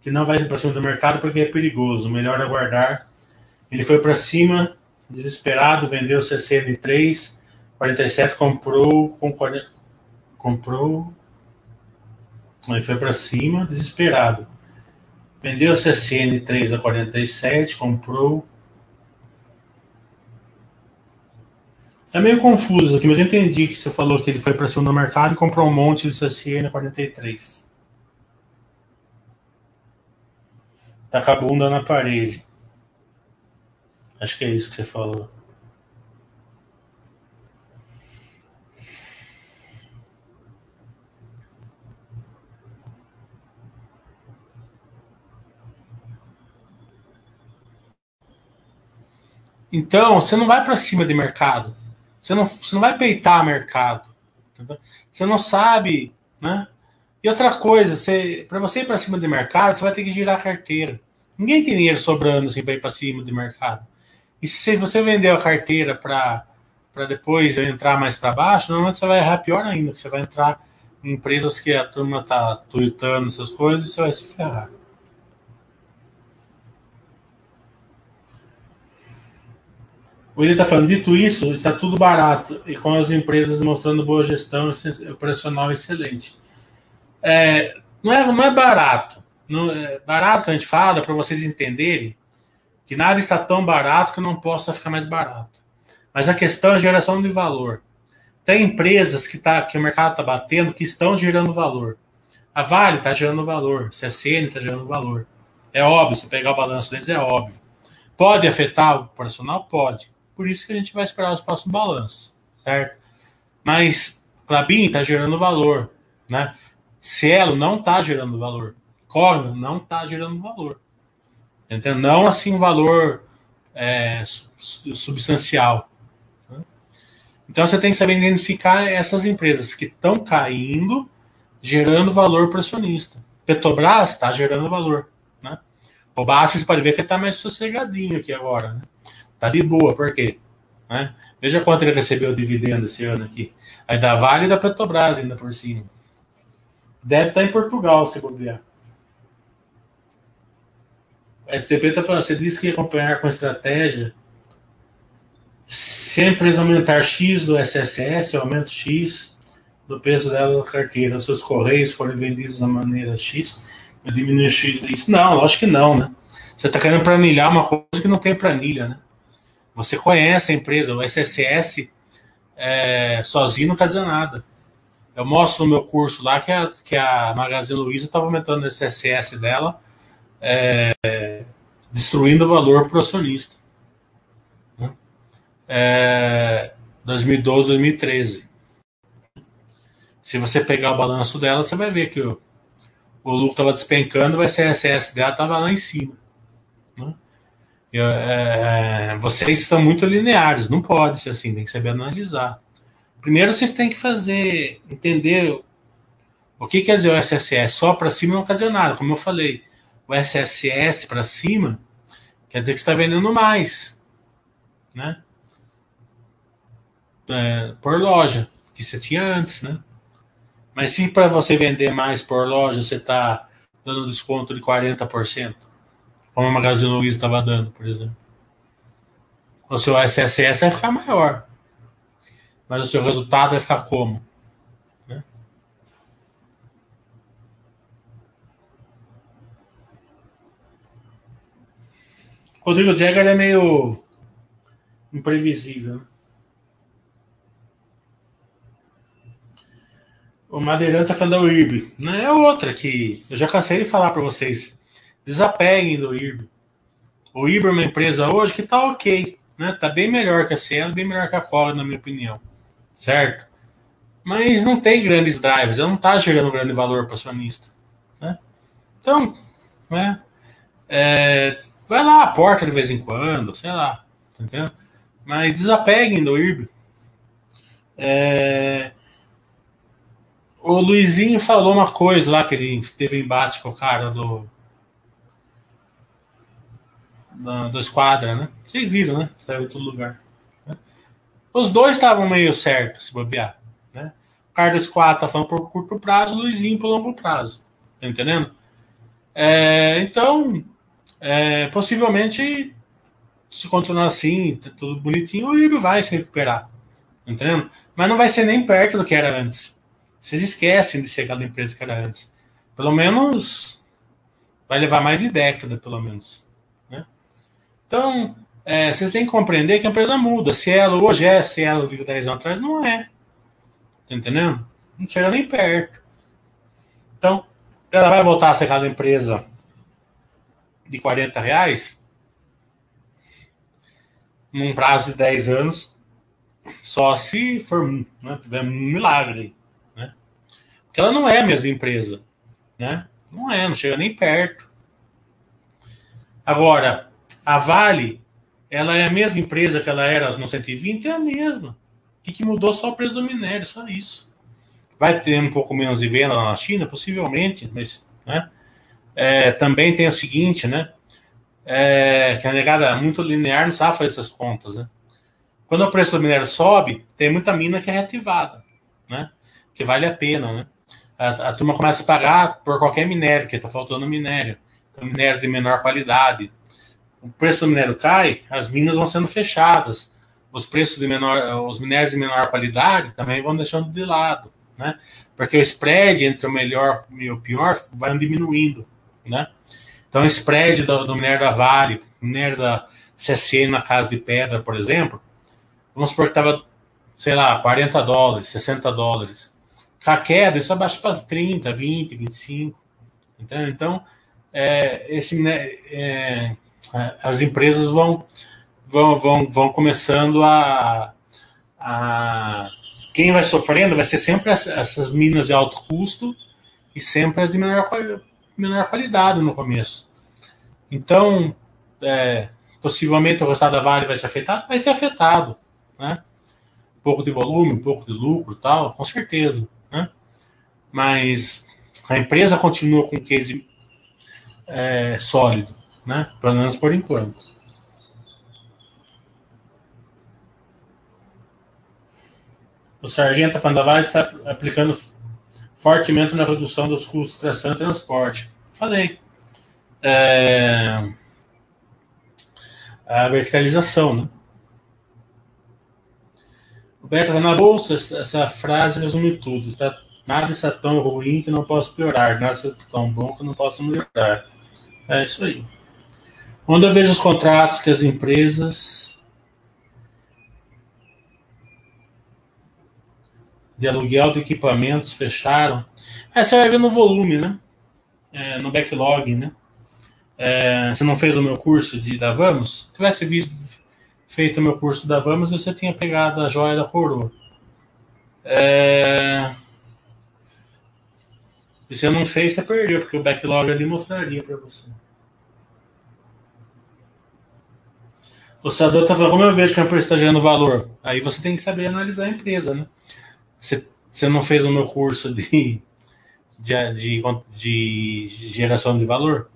que não vai para cima do mercado porque é perigoso, melhor aguardar. Ele foi para cima, desesperado, vendeu CCN3, 47, comprou com 40, comprou. Ele foi para cima, desesperado. Vendeu CCN3 a 47, comprou. É meio confuso aqui, mas eu entendi que você falou que ele foi para cima do mercado e comprou um monte de CCN a 43. Tá com a bunda na parede. Acho que é isso que você falou. Então, você não vai para cima de mercado. Você não, você não vai peitar mercado. Entendeu? Você não sabe, né? E outra coisa, para você ir para cima de mercado, você vai ter que girar a carteira. Ninguém tem dinheiro sobrando assim, para ir para cima de mercado. E se você vendeu a carteira para depois entrar mais para baixo, normalmente você vai errar pior ainda. Você vai entrar em empresas que a turma está tweetando essas coisas e você vai se ferrar. O William está falando, dito isso, está tudo barato e com as empresas mostrando boa gestão operacional excelente. É, não, é, não é barato. Não, é barato a gente fala para vocês entenderem que nada está tão barato que não possa ficar mais barato. Mas a questão é geração de valor. Tem empresas que, tá, que o mercado está batendo que estão gerando valor. A Vale está gerando valor, a CSN está gerando valor. É óbvio, se pegar o balanço deles, é óbvio. Pode afetar o operacional? Pode. Por isso que a gente vai esperar os próximos balanços, certo? Mas Clabin está gerando valor, né? Cielo não está gerando valor. Corno não está gerando valor. Entendeu? Não assim valor é, substancial. Então você tem que saber identificar essas empresas que estão caindo, gerando valor para o acionista. Petrobras está gerando valor. Né? O Bastos pode ver que está mais sossegadinho aqui agora. Né? Tá de boa, por quê? Né? Veja quanto ele recebeu dividendo esse ano aqui. Aí da Vale e da Petrobras ainda por cima. Deve estar em Portugal, se bobear. O STP está falando, você disse que ia acompanhar com estratégia. Se a empresa aumentar X do SSS, aumenta X do peso dela na carteira. Se os correios forem vendidos da maneira X, diminui X. Isso não, lógico que não, né? Você está querendo planilhar uma coisa que não tem planilha, né? Você conhece a empresa, o SSS é, sozinho não quer dizer nada. Eu mostro no meu curso lá que a, que a Magazine Luiza estava aumentando o SSS dela, é, destruindo o valor para o acionista. Né? É, 2012, 2013. Se você pegar o balanço dela, você vai ver que o, o lucro estava despencando, o SSS dela estava lá em cima. Né? Eu, é, vocês são muito lineares, não pode ser assim, tem que saber analisar. Primeiro vocês têm que fazer, entender o que quer dizer o SSS. Só para cima não quer dizer nada, como eu falei. O SSS para cima quer dizer que está vendendo mais, né? É, por loja, que você tinha antes, né? Mas se para você vender mais por loja você está dando desconto de 40%, como a Magazine Luiza estava dando, por exemplo. O seu SSS vai ficar maior. Mas o seu resultado vai ficar como? Né? Rodrigo Jagger é meio imprevisível. O Madeirante tá falando da IRB. Não é outra que eu já cansei de falar para vocês. Desapeguem do IRB. O IRB é uma empresa hoje que tá ok. Né? Tá bem melhor que a Cielo, bem melhor que a Cola, na minha opinião. Certo? Mas não tem grandes drivers. Ela não tá gerando grande valor para o acionista. Né? Então, né? É, vai lá, aporta de vez em quando, sei lá. Tá entendendo? Mas desapeguem do IRB. É, o Luizinho falou uma coisa lá que ele teve embate com o cara do. Do Esquadra, né? Vocês viram, né? Saiu em todo lugar. Né? Os dois estavam meio certos, se bobear. Né? O cara do Esquadra tá falando por curto prazo, o Luizinho por longo prazo. Tá entendendo? É, então, é, possivelmente, se continuar assim, tá tudo bonitinho, o Ibe vai se recuperar. Tá entendendo? Mas não vai ser nem perto do que era antes. Vocês esquecem de ser aquela empresa que era antes. Pelo menos vai levar mais de década, pelo menos. Né? Então, é, vocês têm que compreender que a empresa muda. Se ela hoje é, se ela vive 10 anos atrás, não é. Tá entendendo? Não chega nem perto. Então, ela vai voltar a ser aquela empresa de 40 reais num prazo de 10 anos, só se for né, tiver um milagre. Porque ela não é a mesma empresa. Né? Não é, não chega nem perto. Agora, a Vale, ela é a mesma empresa que ela era no 120? É a mesma. O que, mudou só o preço do minério, só isso. Vai ter um pouco menos de venda na China, possivelmente, mas né? É, também tem o seguinte, né? É, que a negada muito linear não sabe fazer essas contas, né? Quando o preço do minério sobe, tem muita mina que é reativada, né? Que vale a pena, né? a, a turma começa a pagar por qualquer minério, que está faltando minério. Então, minério de menor qualidade. O preço do minério cai, as minas vão sendo fechadas. Os preços de menor, os minérios de menor qualidade também vão deixando de lado, né? Porque o spread entre o melhor e o pior vai diminuindo, né? Então, o spread do, do minério da Vale, minério da CSN na Casa de Pedra, por exemplo, vamos supor que estava, sei lá, 40 dólares, 60 dólares a queda, isso abaixa para 30, 20, 25. Entendeu? Então, é, esse, é, as empresas vão, vão, vão, vão começando a, a. Quem vai sofrendo vai ser sempre essas minas de alto custo e sempre as de menor, menor qualidade no começo. Então, é, possivelmente o resultado da Vale vai ser afetado? Vai ser afetado. Né? Um pouco de volume, um pouco de lucro tal, com certeza né? mas a empresa continua com case é, sólido, né? pelo menos por enquanto. O sargento Fandavaz está aplicando fortemente na redução dos custos de tração e transporte. Falei. É, a verticalização, né? Roberto, na bolsa, essa frase resume tudo. Está, nada está tão ruim que não posso piorar, nada está tão bom que não posso melhorar. É isso aí. Quando eu vejo os contratos que as empresas de aluguel de equipamentos fecharam, é, você vai ver no volume, né? É, no backlog, né? É, você não fez o meu curso de da Vamos? Se tivesse visto feito meu curso da Vamos, você tinha pegado a joia da coroa. É... E se eu não fez, você perdeu, porque o backlog ali mostraria para você. Sador está falando, como eu vejo que a empresa está gerando valor? Aí você tem que saber analisar a empresa, né? Você, você não fez o meu curso de, de, de, de geração de valor?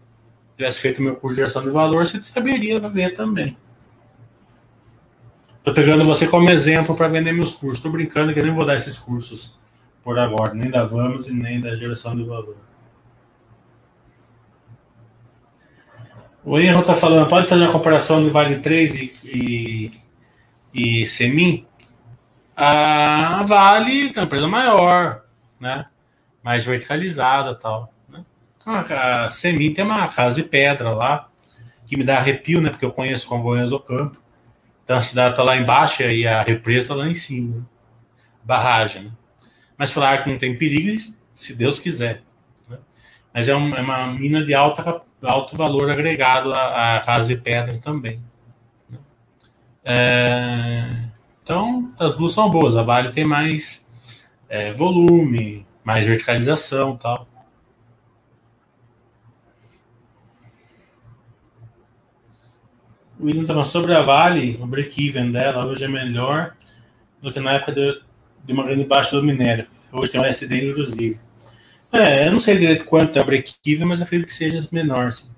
Se tivesse feito o meu curso de geração de valor, você saberia ver também. Tô pegando você como exemplo para vender meus cursos. Tô brincando que eu nem vou dar esses cursos por agora, nem da Vamos e nem da geração de valor. O erro está falando, pode fazer uma comparação de Vale 3 e, e, e Semin? A Vale é uma empresa maior, né? mais verticalizada tal. Né? A Semin tem uma casa de pedra lá, que me dá arrepio, né? porque eu conheço Congonhas do Campo. Então a cidade está lá embaixo e a represa lá em cima. Né? Barragem. Né? Mas falar que não tem perigo, se Deus quiser. Né? Mas é, um, é, uma mina de alta, alto valor agregado à, à casa de pedra também. Né? É, então, as duas são boas. A Vale tem mais é, volume, mais verticalização tal. O William estava sobre a Vale, o break-even dela hoje é melhor do que na época de, de uma grande baixa do minério. Hoje tem um SD, inclusive. É, eu não sei direito quanto é o break-even, mas acredito que seja menor. Sim.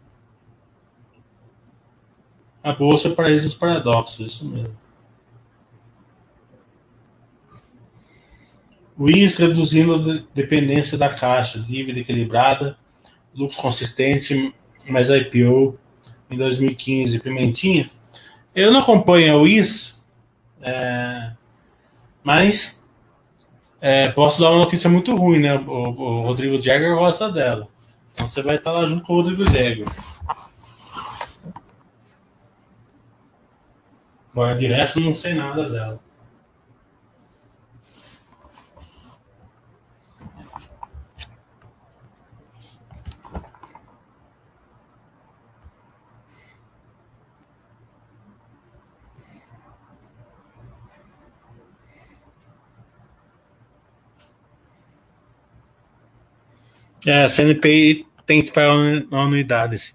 A bolsa para esses paradoxos, isso mesmo. O IS reduzindo a dependência da caixa, dívida equilibrada, lucro consistente, mais IPO em 2015, Pimentinha. Eu não acompanho o IS, é, mas é, posso dar uma notícia muito ruim, né? O, o, Rodrigo Jagger gosta dela. Então você vai estar lá junto com o Rodrigo Jagger. Agora, de resto, não sei nada dela. É, a CNPI tem que pagar anuidades.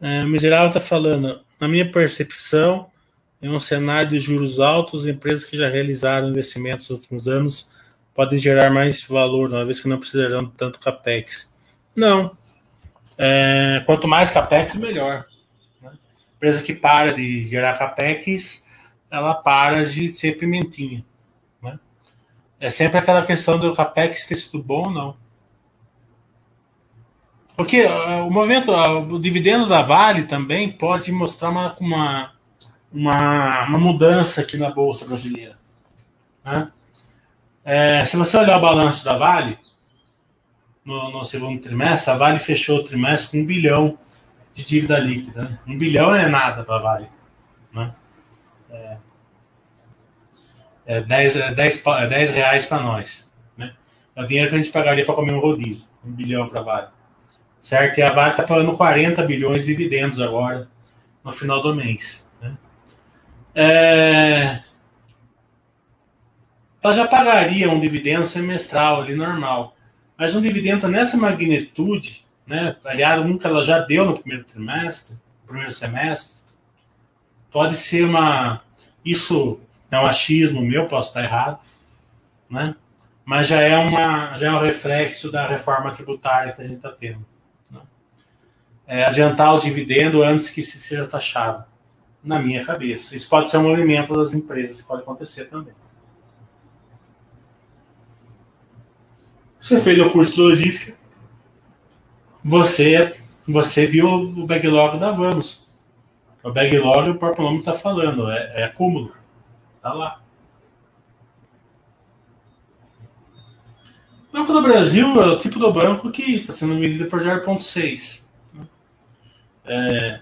É, o Miserável está falando, na minha percepção, em um cenário de juros altos, empresas que já realizaram investimentos nos últimos anos podem gerar mais valor, uma vez que não precisarão tanto capex. Não, é, quanto mais capex, melhor. Né? Empresa que para de gerar capex, ela para de ser pimentinha. Né? É sempre aquela questão do capex ter sido bom ou não. Porque uh, o movimento, uh, o dividendo da Vale também pode mostrar uma, uma, uma, uma mudança aqui na Bolsa Brasileira. Né? É, se você olhar o balanço da Vale, no, no, segundo trimestre, a Vale fechou o trimestre com um bilhão de dívida líquida. Né? Um bilhão é nada para a Vale. Né? É, é 10, é 10, é 10 reais para nós. Né? É o dinheiro que a gente pagaria para comer um rodízio. Um bilhão para a Vale. Certo? E a Vale está pagando 40 bilhões de dividendos agora, no final do mês. Né? É... Ela já pagaria um dividendo semestral ali normal. Mas um dividendo nessa magnitude, né, aliado um que ela já deu no primeiro trimestre, primeiro semestre, pode ser uma. Isso é um achismo meu, posso estar errado, né? mas já é, uma, já é um reflexo da reforma tributária que a gente está tendo. Né? É adiantar o dividendo antes que seja taxado, na minha cabeça. Isso pode ser um movimento das empresas, pode acontecer também. Você fez o curso de logística, você, você viu o backlog da Vamos. O backlog, o próprio nome está falando, é, é acúmulo. Está lá. O Banco do Brasil é o tipo do banco que está sendo vendido por 0,6. É,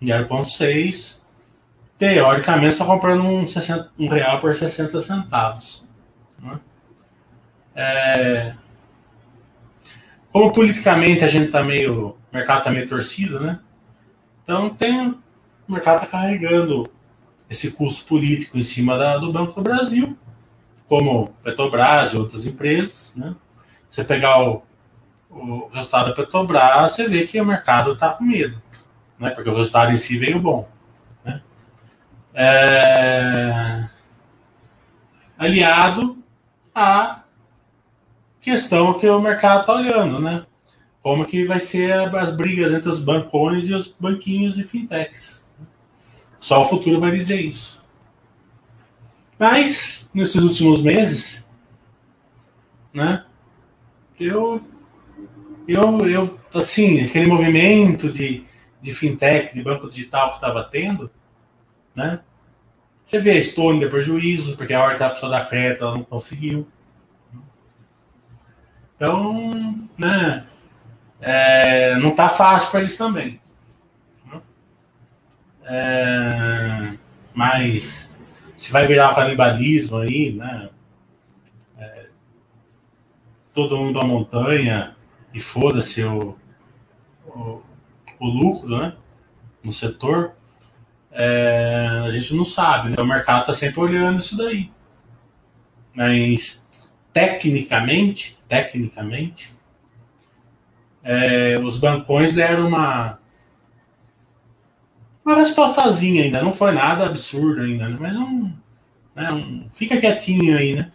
0,6, teoricamente, está comprando um, 60, um real por 60 centavos. Né? É... Como politicamente a gente está meio. O mercado está meio torcido, né? Então tem. O mercado está carregando esse custo político em cima da, do Banco do Brasil, como Petrobras e outras empresas, né? Você pegar o, o resultado da Petrobras, você vê que o mercado está com medo, né? Porque o resultado em si veio bom. Né? É... Aliado a questão que o mercado está olhando, né? Como que vai ser as brigas entre os bancões e os banquinhos e fintechs. Só o futuro vai dizer isso. Mas, nesses últimos meses, né, eu, eu, eu assim, aquele movimento de, de fintech, de banco digital que estava tendo, né, você vê a deu prejuízo, porque a hora que a pessoa da crédito ela não conseguiu. Então, né, é, não está fácil para eles também. É, mas se vai virar canibalismo aí, né? É, todo mundo à montanha e foda-se o, o, o, lucro, né? No setor, é, a gente não sabe, né? O mercado está sempre olhando isso daí. Mas tecnicamente, tecnicamente, é, os bancões deram uma uma respostazinha ainda, não foi nada absurdo ainda, né? mas um, né, um, fica quietinho aí, né?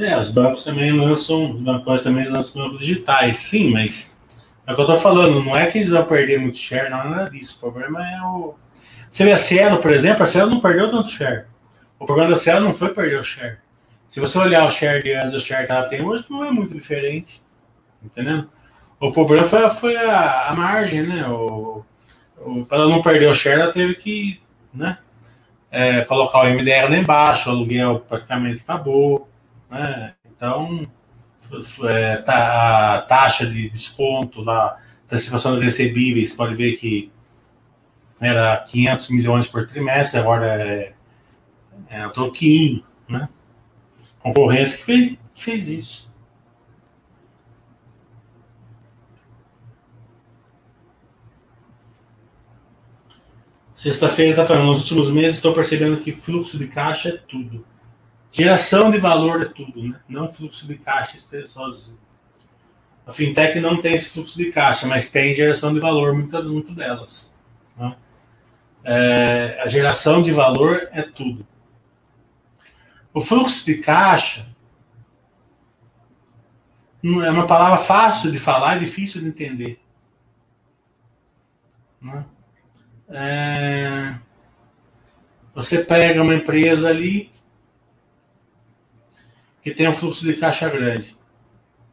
É, os bancos também lançam, os bancos também lançam bancos digitais, sim, mas é o que eu tô falando, não é que eles vão perder muito share, não é nada disso. O problema é o. Você vê a Cielo, por exemplo, a Cielo não perdeu tanto share. O problema da Cielo não foi perder o share. Se você olhar o share de antes o share que ela tem hoje, não é muito diferente. Entendeu? O problema foi, foi a, a margem, né? O, o, para ela não perder o share, ela teve que né, é, colocar o MDR lá embaixo, o aluguel praticamente acabou. Né? Então, é, tá, a taxa de desconto lá, antecipação de recebíveis, pode ver que era 500 milhões por trimestre, agora é, é um troquinho, né? Concorrência que fez, que fez isso. Sexta-feira está falando, nos últimos meses estou percebendo que fluxo de caixa é tudo. Geração de valor é tudo, né? não fluxo de caixa sozinho. A fintech não tem esse fluxo de caixa, mas tem geração de valor, muito, muito delas. Né? É, a geração de valor é tudo. O fluxo de caixa é uma palavra fácil de falar e difícil de entender. Né? É, você pega uma empresa ali, que tem um fluxo de caixa grande.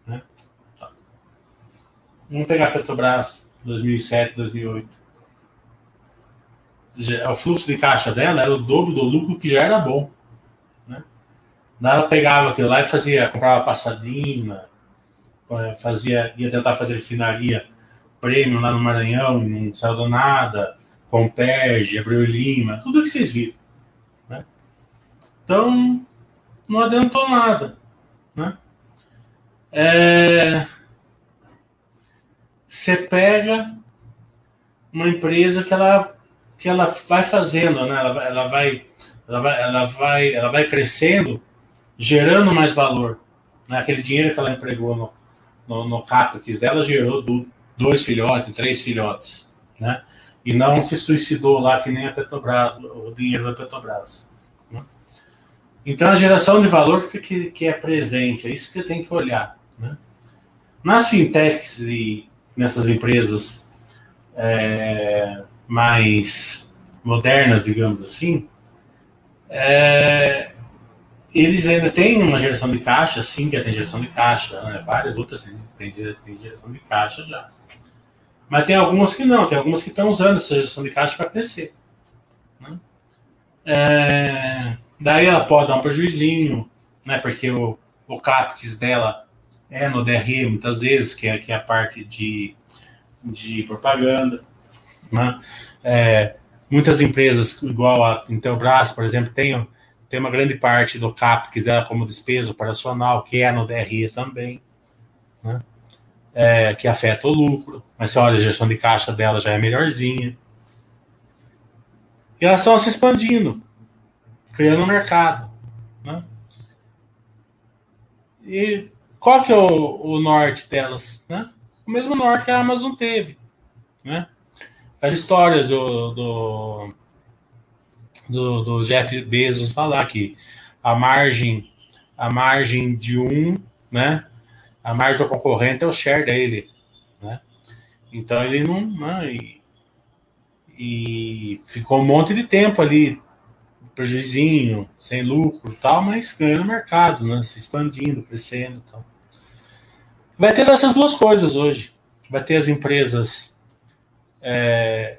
Né? Tá. Vamos pegar a Petrobras 2007, 2008. O fluxo de caixa dela era o dobro do lucro que já era bom. Né? Ela pegava aquilo lá e fazia, comprava passadina, eh, fazia, ia tentar fazer refinaria prêmio lá no Maranhão, não saiu nada, Comperge, Abreu Lima, tudo que vocês viram. Né? Então, não adiantou nada. Né? É... Você pega uma empresa que ela, que ela vai fazendo, né? ela, ela, vai, ela, vai, ela, vai, ela vai crescendo, gerando mais valor. Né? Aquele dinheiro que ela empregou no, no, no CAPEX dela gerou do, dois filhotes, três filhotes. Né? E não se suicidou lá que nem a Petrobras, o dinheiro da Petrobras. Então, a geração de valor que, que é presente, é isso que tem que olhar. Né? Nas fintechs e nessas empresas é, mais modernas, digamos assim, é, eles ainda têm uma geração de caixa, sim, que tem geração de caixa, né? várias outras têm, têm geração de caixa já. Mas tem algumas que não, tem algumas que estão usando essa geração de caixa para crescer. Né? É, Daí ela pode dar um prejuizinho, né? Porque o, o CAPEX dela é no DRE muitas vezes, que é, que é a parte de, de propaganda. Né? É, muitas empresas, igual a Intelbras, por exemplo, tem, tem uma grande parte do CAPEX dela como despesa operacional, que é no DRE também, né? é, que afeta o lucro. Mas olha, a gestão de caixa dela já é melhorzinha. E elas estão se expandindo criando um mercado. Né? E qual que é o, o norte delas? Né? O mesmo norte que a Amazon teve. Né? As histórias do, do, do, do Jeff Bezos falar que a margem, a margem de um, né? A margem do concorrente é o share dele, né? Então ele não, né? e, e ficou um monte de tempo ali prejuizinho, sem lucro tal, mas ganhando mercado, né? Se expandindo, crescendo tal. Vai ter dessas duas coisas hoje. Vai ter as empresas é,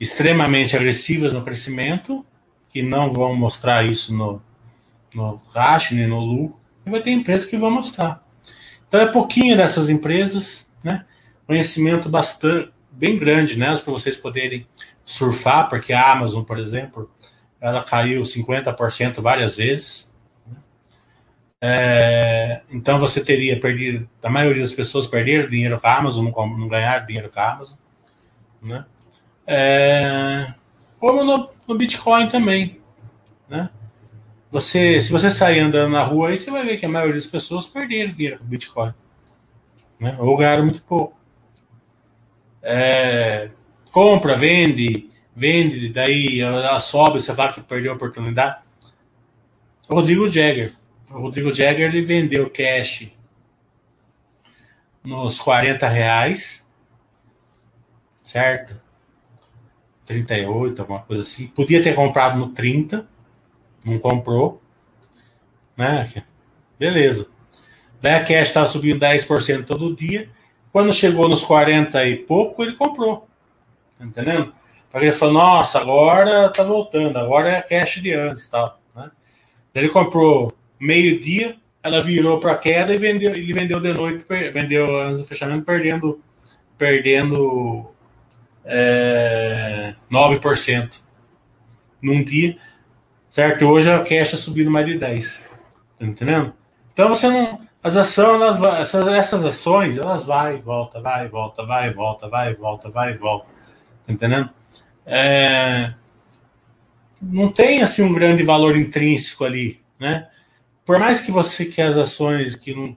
extremamente agressivas no crescimento, que não vão mostrar isso no, no racho nem no lucro, e vai ter empresas que vão mostrar. Então é pouquinho dessas empresas, né? Conhecimento bastante bem grande nelas para vocês poderem surfar, porque a Amazon, por exemplo, ela caiu 50% várias vezes. É, então você teria perdido, a maioria das pessoas perderam dinheiro com a Amazon, não, não ganharam dinheiro com a Amazon. Né? É, como no, no, Bitcoin também. Né? Você, se você sair andando na rua aí, você vai ver que a maioria das pessoas perderam dinheiro com o Bitcoin. Né? Ou ganharam muito pouco. É, compra, vende, vende, daí ela sobe, você fala que perdeu a oportunidade. Rodrigo Jagger. O Rodrigo Jagger ele vendeu cash nos 40 reais, certo? 38, alguma coisa assim. Podia ter comprado no 30, não comprou, né? Beleza. Daí a cash estava subindo 10% todo dia. Quando chegou nos 40 e pouco, ele comprou. Tá entendendo? Porque ele falou, nossa, agora tá voltando, agora é a cash de antes tal. Né? Ele comprou meio-dia, ela virou para queda e vendeu, ele vendeu de noite, vendeu antes do fechamento, perdendo, perdendo é, 9% num dia, certo? Hoje a cash está subindo mais de 10%. Tá entendendo? Então você não. As ações, elas, essas, essas ações, elas vai e volta, vai e volta, vai e volta, vai e volta, vai e volta. Tá entendendo? É, não tem assim um grande valor intrínseco ali, né? Por mais que você que as ações que não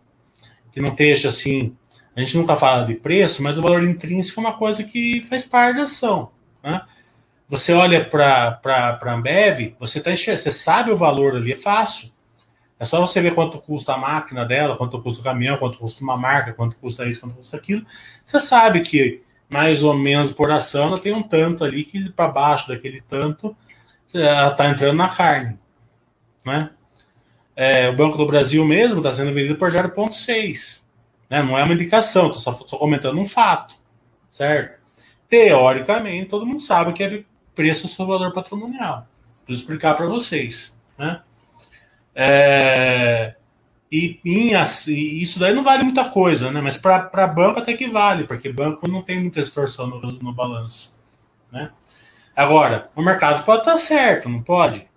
que não esteja assim, a gente nunca fala de preço, mas o valor intrínseco é uma coisa que faz parte da ação, né? Você olha para a Ambev, você tá você sabe o valor ali, é fácil. É só você ver quanto custa a máquina dela, quanto custa o caminhão, quanto custa uma marca, quanto custa isso, quanto custa aquilo. Você sabe que mais ou menos por ação, ela tem um tanto ali que para baixo daquele tanto ela está entrando na carne. Né? É, o Banco do Brasil mesmo está sendo vendido por 0,6. Né? Não é uma indicação, estou só, só comentando um fato. Certo? Teoricamente, todo mundo sabe que é preço sobre valor patrimonial. Preciso explicar para vocês. Né? É, e, em, isso daí não vale muita coisa, né? Mas para banco até que vale, porque banco não tem muita distorção no, no balanço. Né? Agora, o mercado pode estar certo, não pode?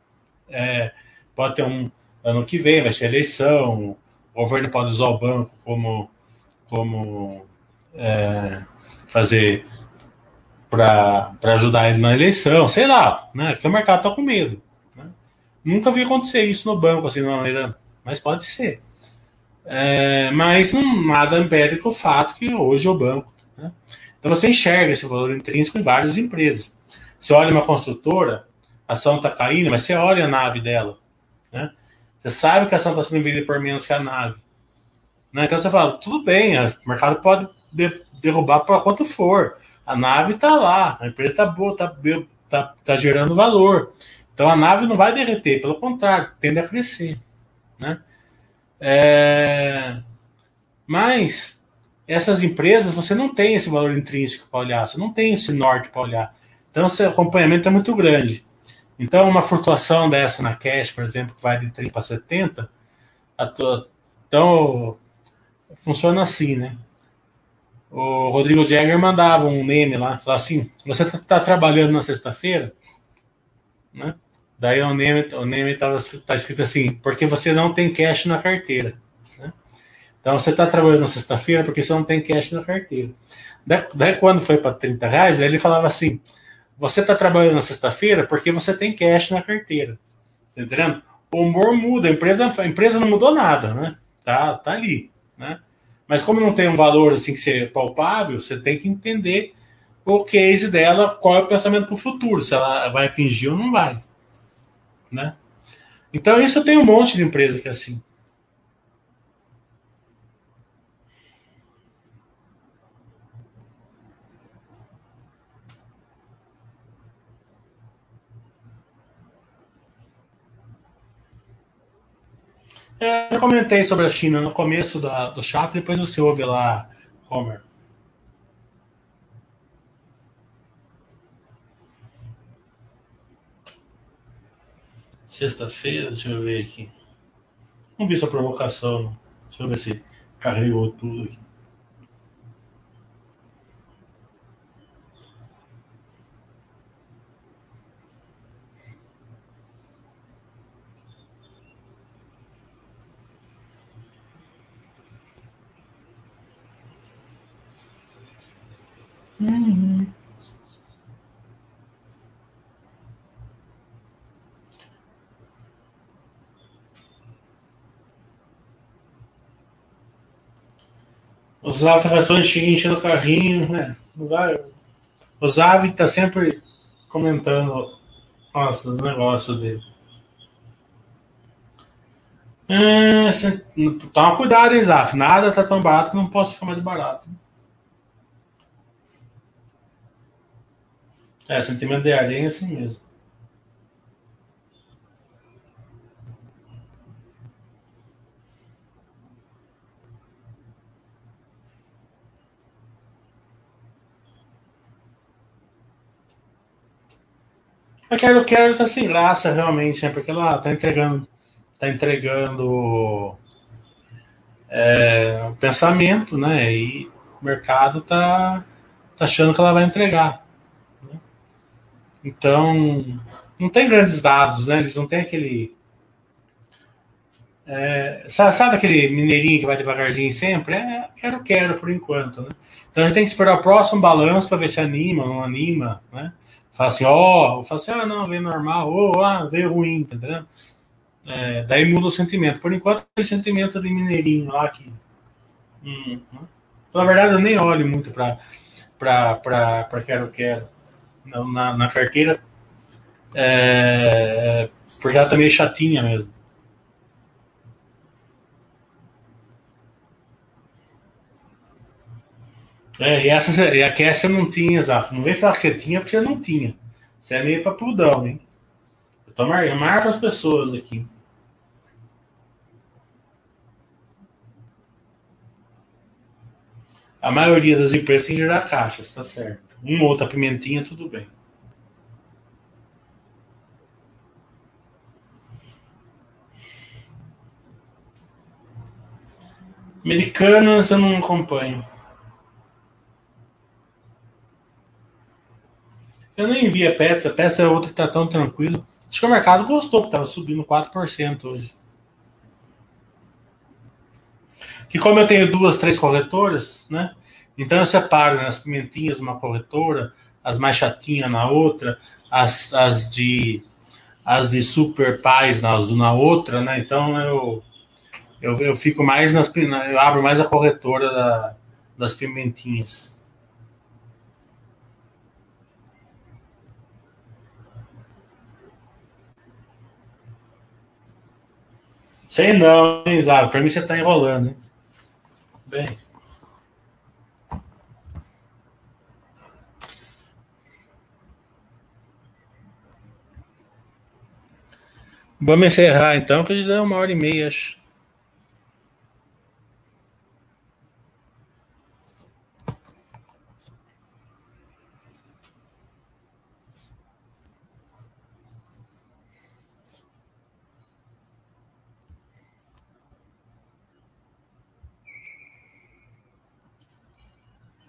É, pode ter um ano que vem, vai ser eleição, o governo pode usar o banco como, como é, fazer para ajudar ele na eleição, sei lá, né? Porque o mercado está com medo. Né? Nunca vi acontecer isso no banco, assim, de uma maneira mas pode ser. É, mas não, nada impede o fato que hoje é o banco. Né? Então você enxerga esse valor intrínseco em várias empresas. Você olha uma construtora, a ação está caindo, mas você olha a nave dela. Né? Você sabe que a ação está sendo vendida por menos que a nave. Né? Então você fala, tudo bem, o mercado pode de, derrubar para quanto for. A nave está lá, a empresa está boa, está tá, tá gerando valor. Então a nave não vai derreter, pelo contrário, tende a crescer. Né? É... Mas essas empresas, você não tem esse valor intrínseco para olhar, você não tem esse norte para olhar. Então, seu acompanhamento é muito grande. Então, uma flutuação dessa na cash, por exemplo, que vai de 30 para 70, tua... então funciona assim, né? O Rodrigo Jagger mandava um meme lá, falava assim: você está tá trabalhando na sexta-feira, né? Daí o name, o name tava, tá escrito assim, porque você não tem cash na carteira. Né? Então você está trabalhando na sexta-feira porque você não tem cash na carteira. Daí, daí quando foi para 30 reais, ele falava assim: você está trabalhando na sexta-feira porque você tem cash na carteira. Tá entendendo? O humor muda, a empresa, a empresa não mudou nada, né? tá, tá ali, né? Mas como não tem um valor assim que ser palpável, você tem que entender o case dela, qual é o pensamento para o futuro, se ela vai atingir ou não vai, né? Então isso tem um monte de empresa que é assim. É, eu comentei sobre a China no começo da, do chat, depois você ouve lá, Homer. Sexta-feira, deixa eu ver aqui. Não vi sua provocação. Deixa eu ver se carregou tudo aqui. Uhum. Os atrações chegam enchendo o carrinho, né? O Zavi tá sempre comentando nossa, os negócios dele. É, toma cuidado, hein, Zaf. Nada tá tão barato que não posso ficar mais barato. É, sentimento de aranha é assim mesmo. A Quero Quero tá sem graça, realmente, né? Porque ela tá entregando. Tá entregando é, pensamento, né? E o mercado tá, tá achando que ela vai entregar. Então, não tem grandes dados, né? Eles não têm aquele. É, sabe, aquele mineirinho que vai devagarzinho sempre? É, quero, quero por enquanto, né? Então a gente tem que esperar o próximo balanço para ver se anima ou não anima, né? Fala assim, ó, oh, fala assim, ah, não, veio normal, ou ah, veio ruim, tá entendendo? É, daí muda o sentimento. Por enquanto, aquele sentimento de mineirinho lá que. Hum, né? na verdade, eu nem olho muito para quero, quero na, na carteira, é, porque ela tá meio chatinha mesmo. É, e, essa, e a Kessia não tinha, Zaf. Não vem falar que você tinha, porque você não tinha. Você é meio papudão, hein? Eu, tô mar... eu marco as pessoas aqui. A maioria das empresas tem que gerar caixas, tá certo. Uma outra pimentinha, tudo bem. Americanas eu não acompanho. Eu nem a Pets, a Pets é outra que tá tão tranquilo. Acho que o mercado gostou, que tava subindo 4% hoje. Que como eu tenho duas, três corretoras, né? Então eu separo né, as pimentinhas numa corretora, as mais chatinhas na outra, as, as de as de super pais na, na outra, né? Então eu, eu, eu fico mais nas eu abro mais a corretora da, das pimentinhas. Sei não, hein, Zara? Pra mim você tá enrolando, hein? Bem. Vamos encerrar então, que já deu uma hora e meia. Acho.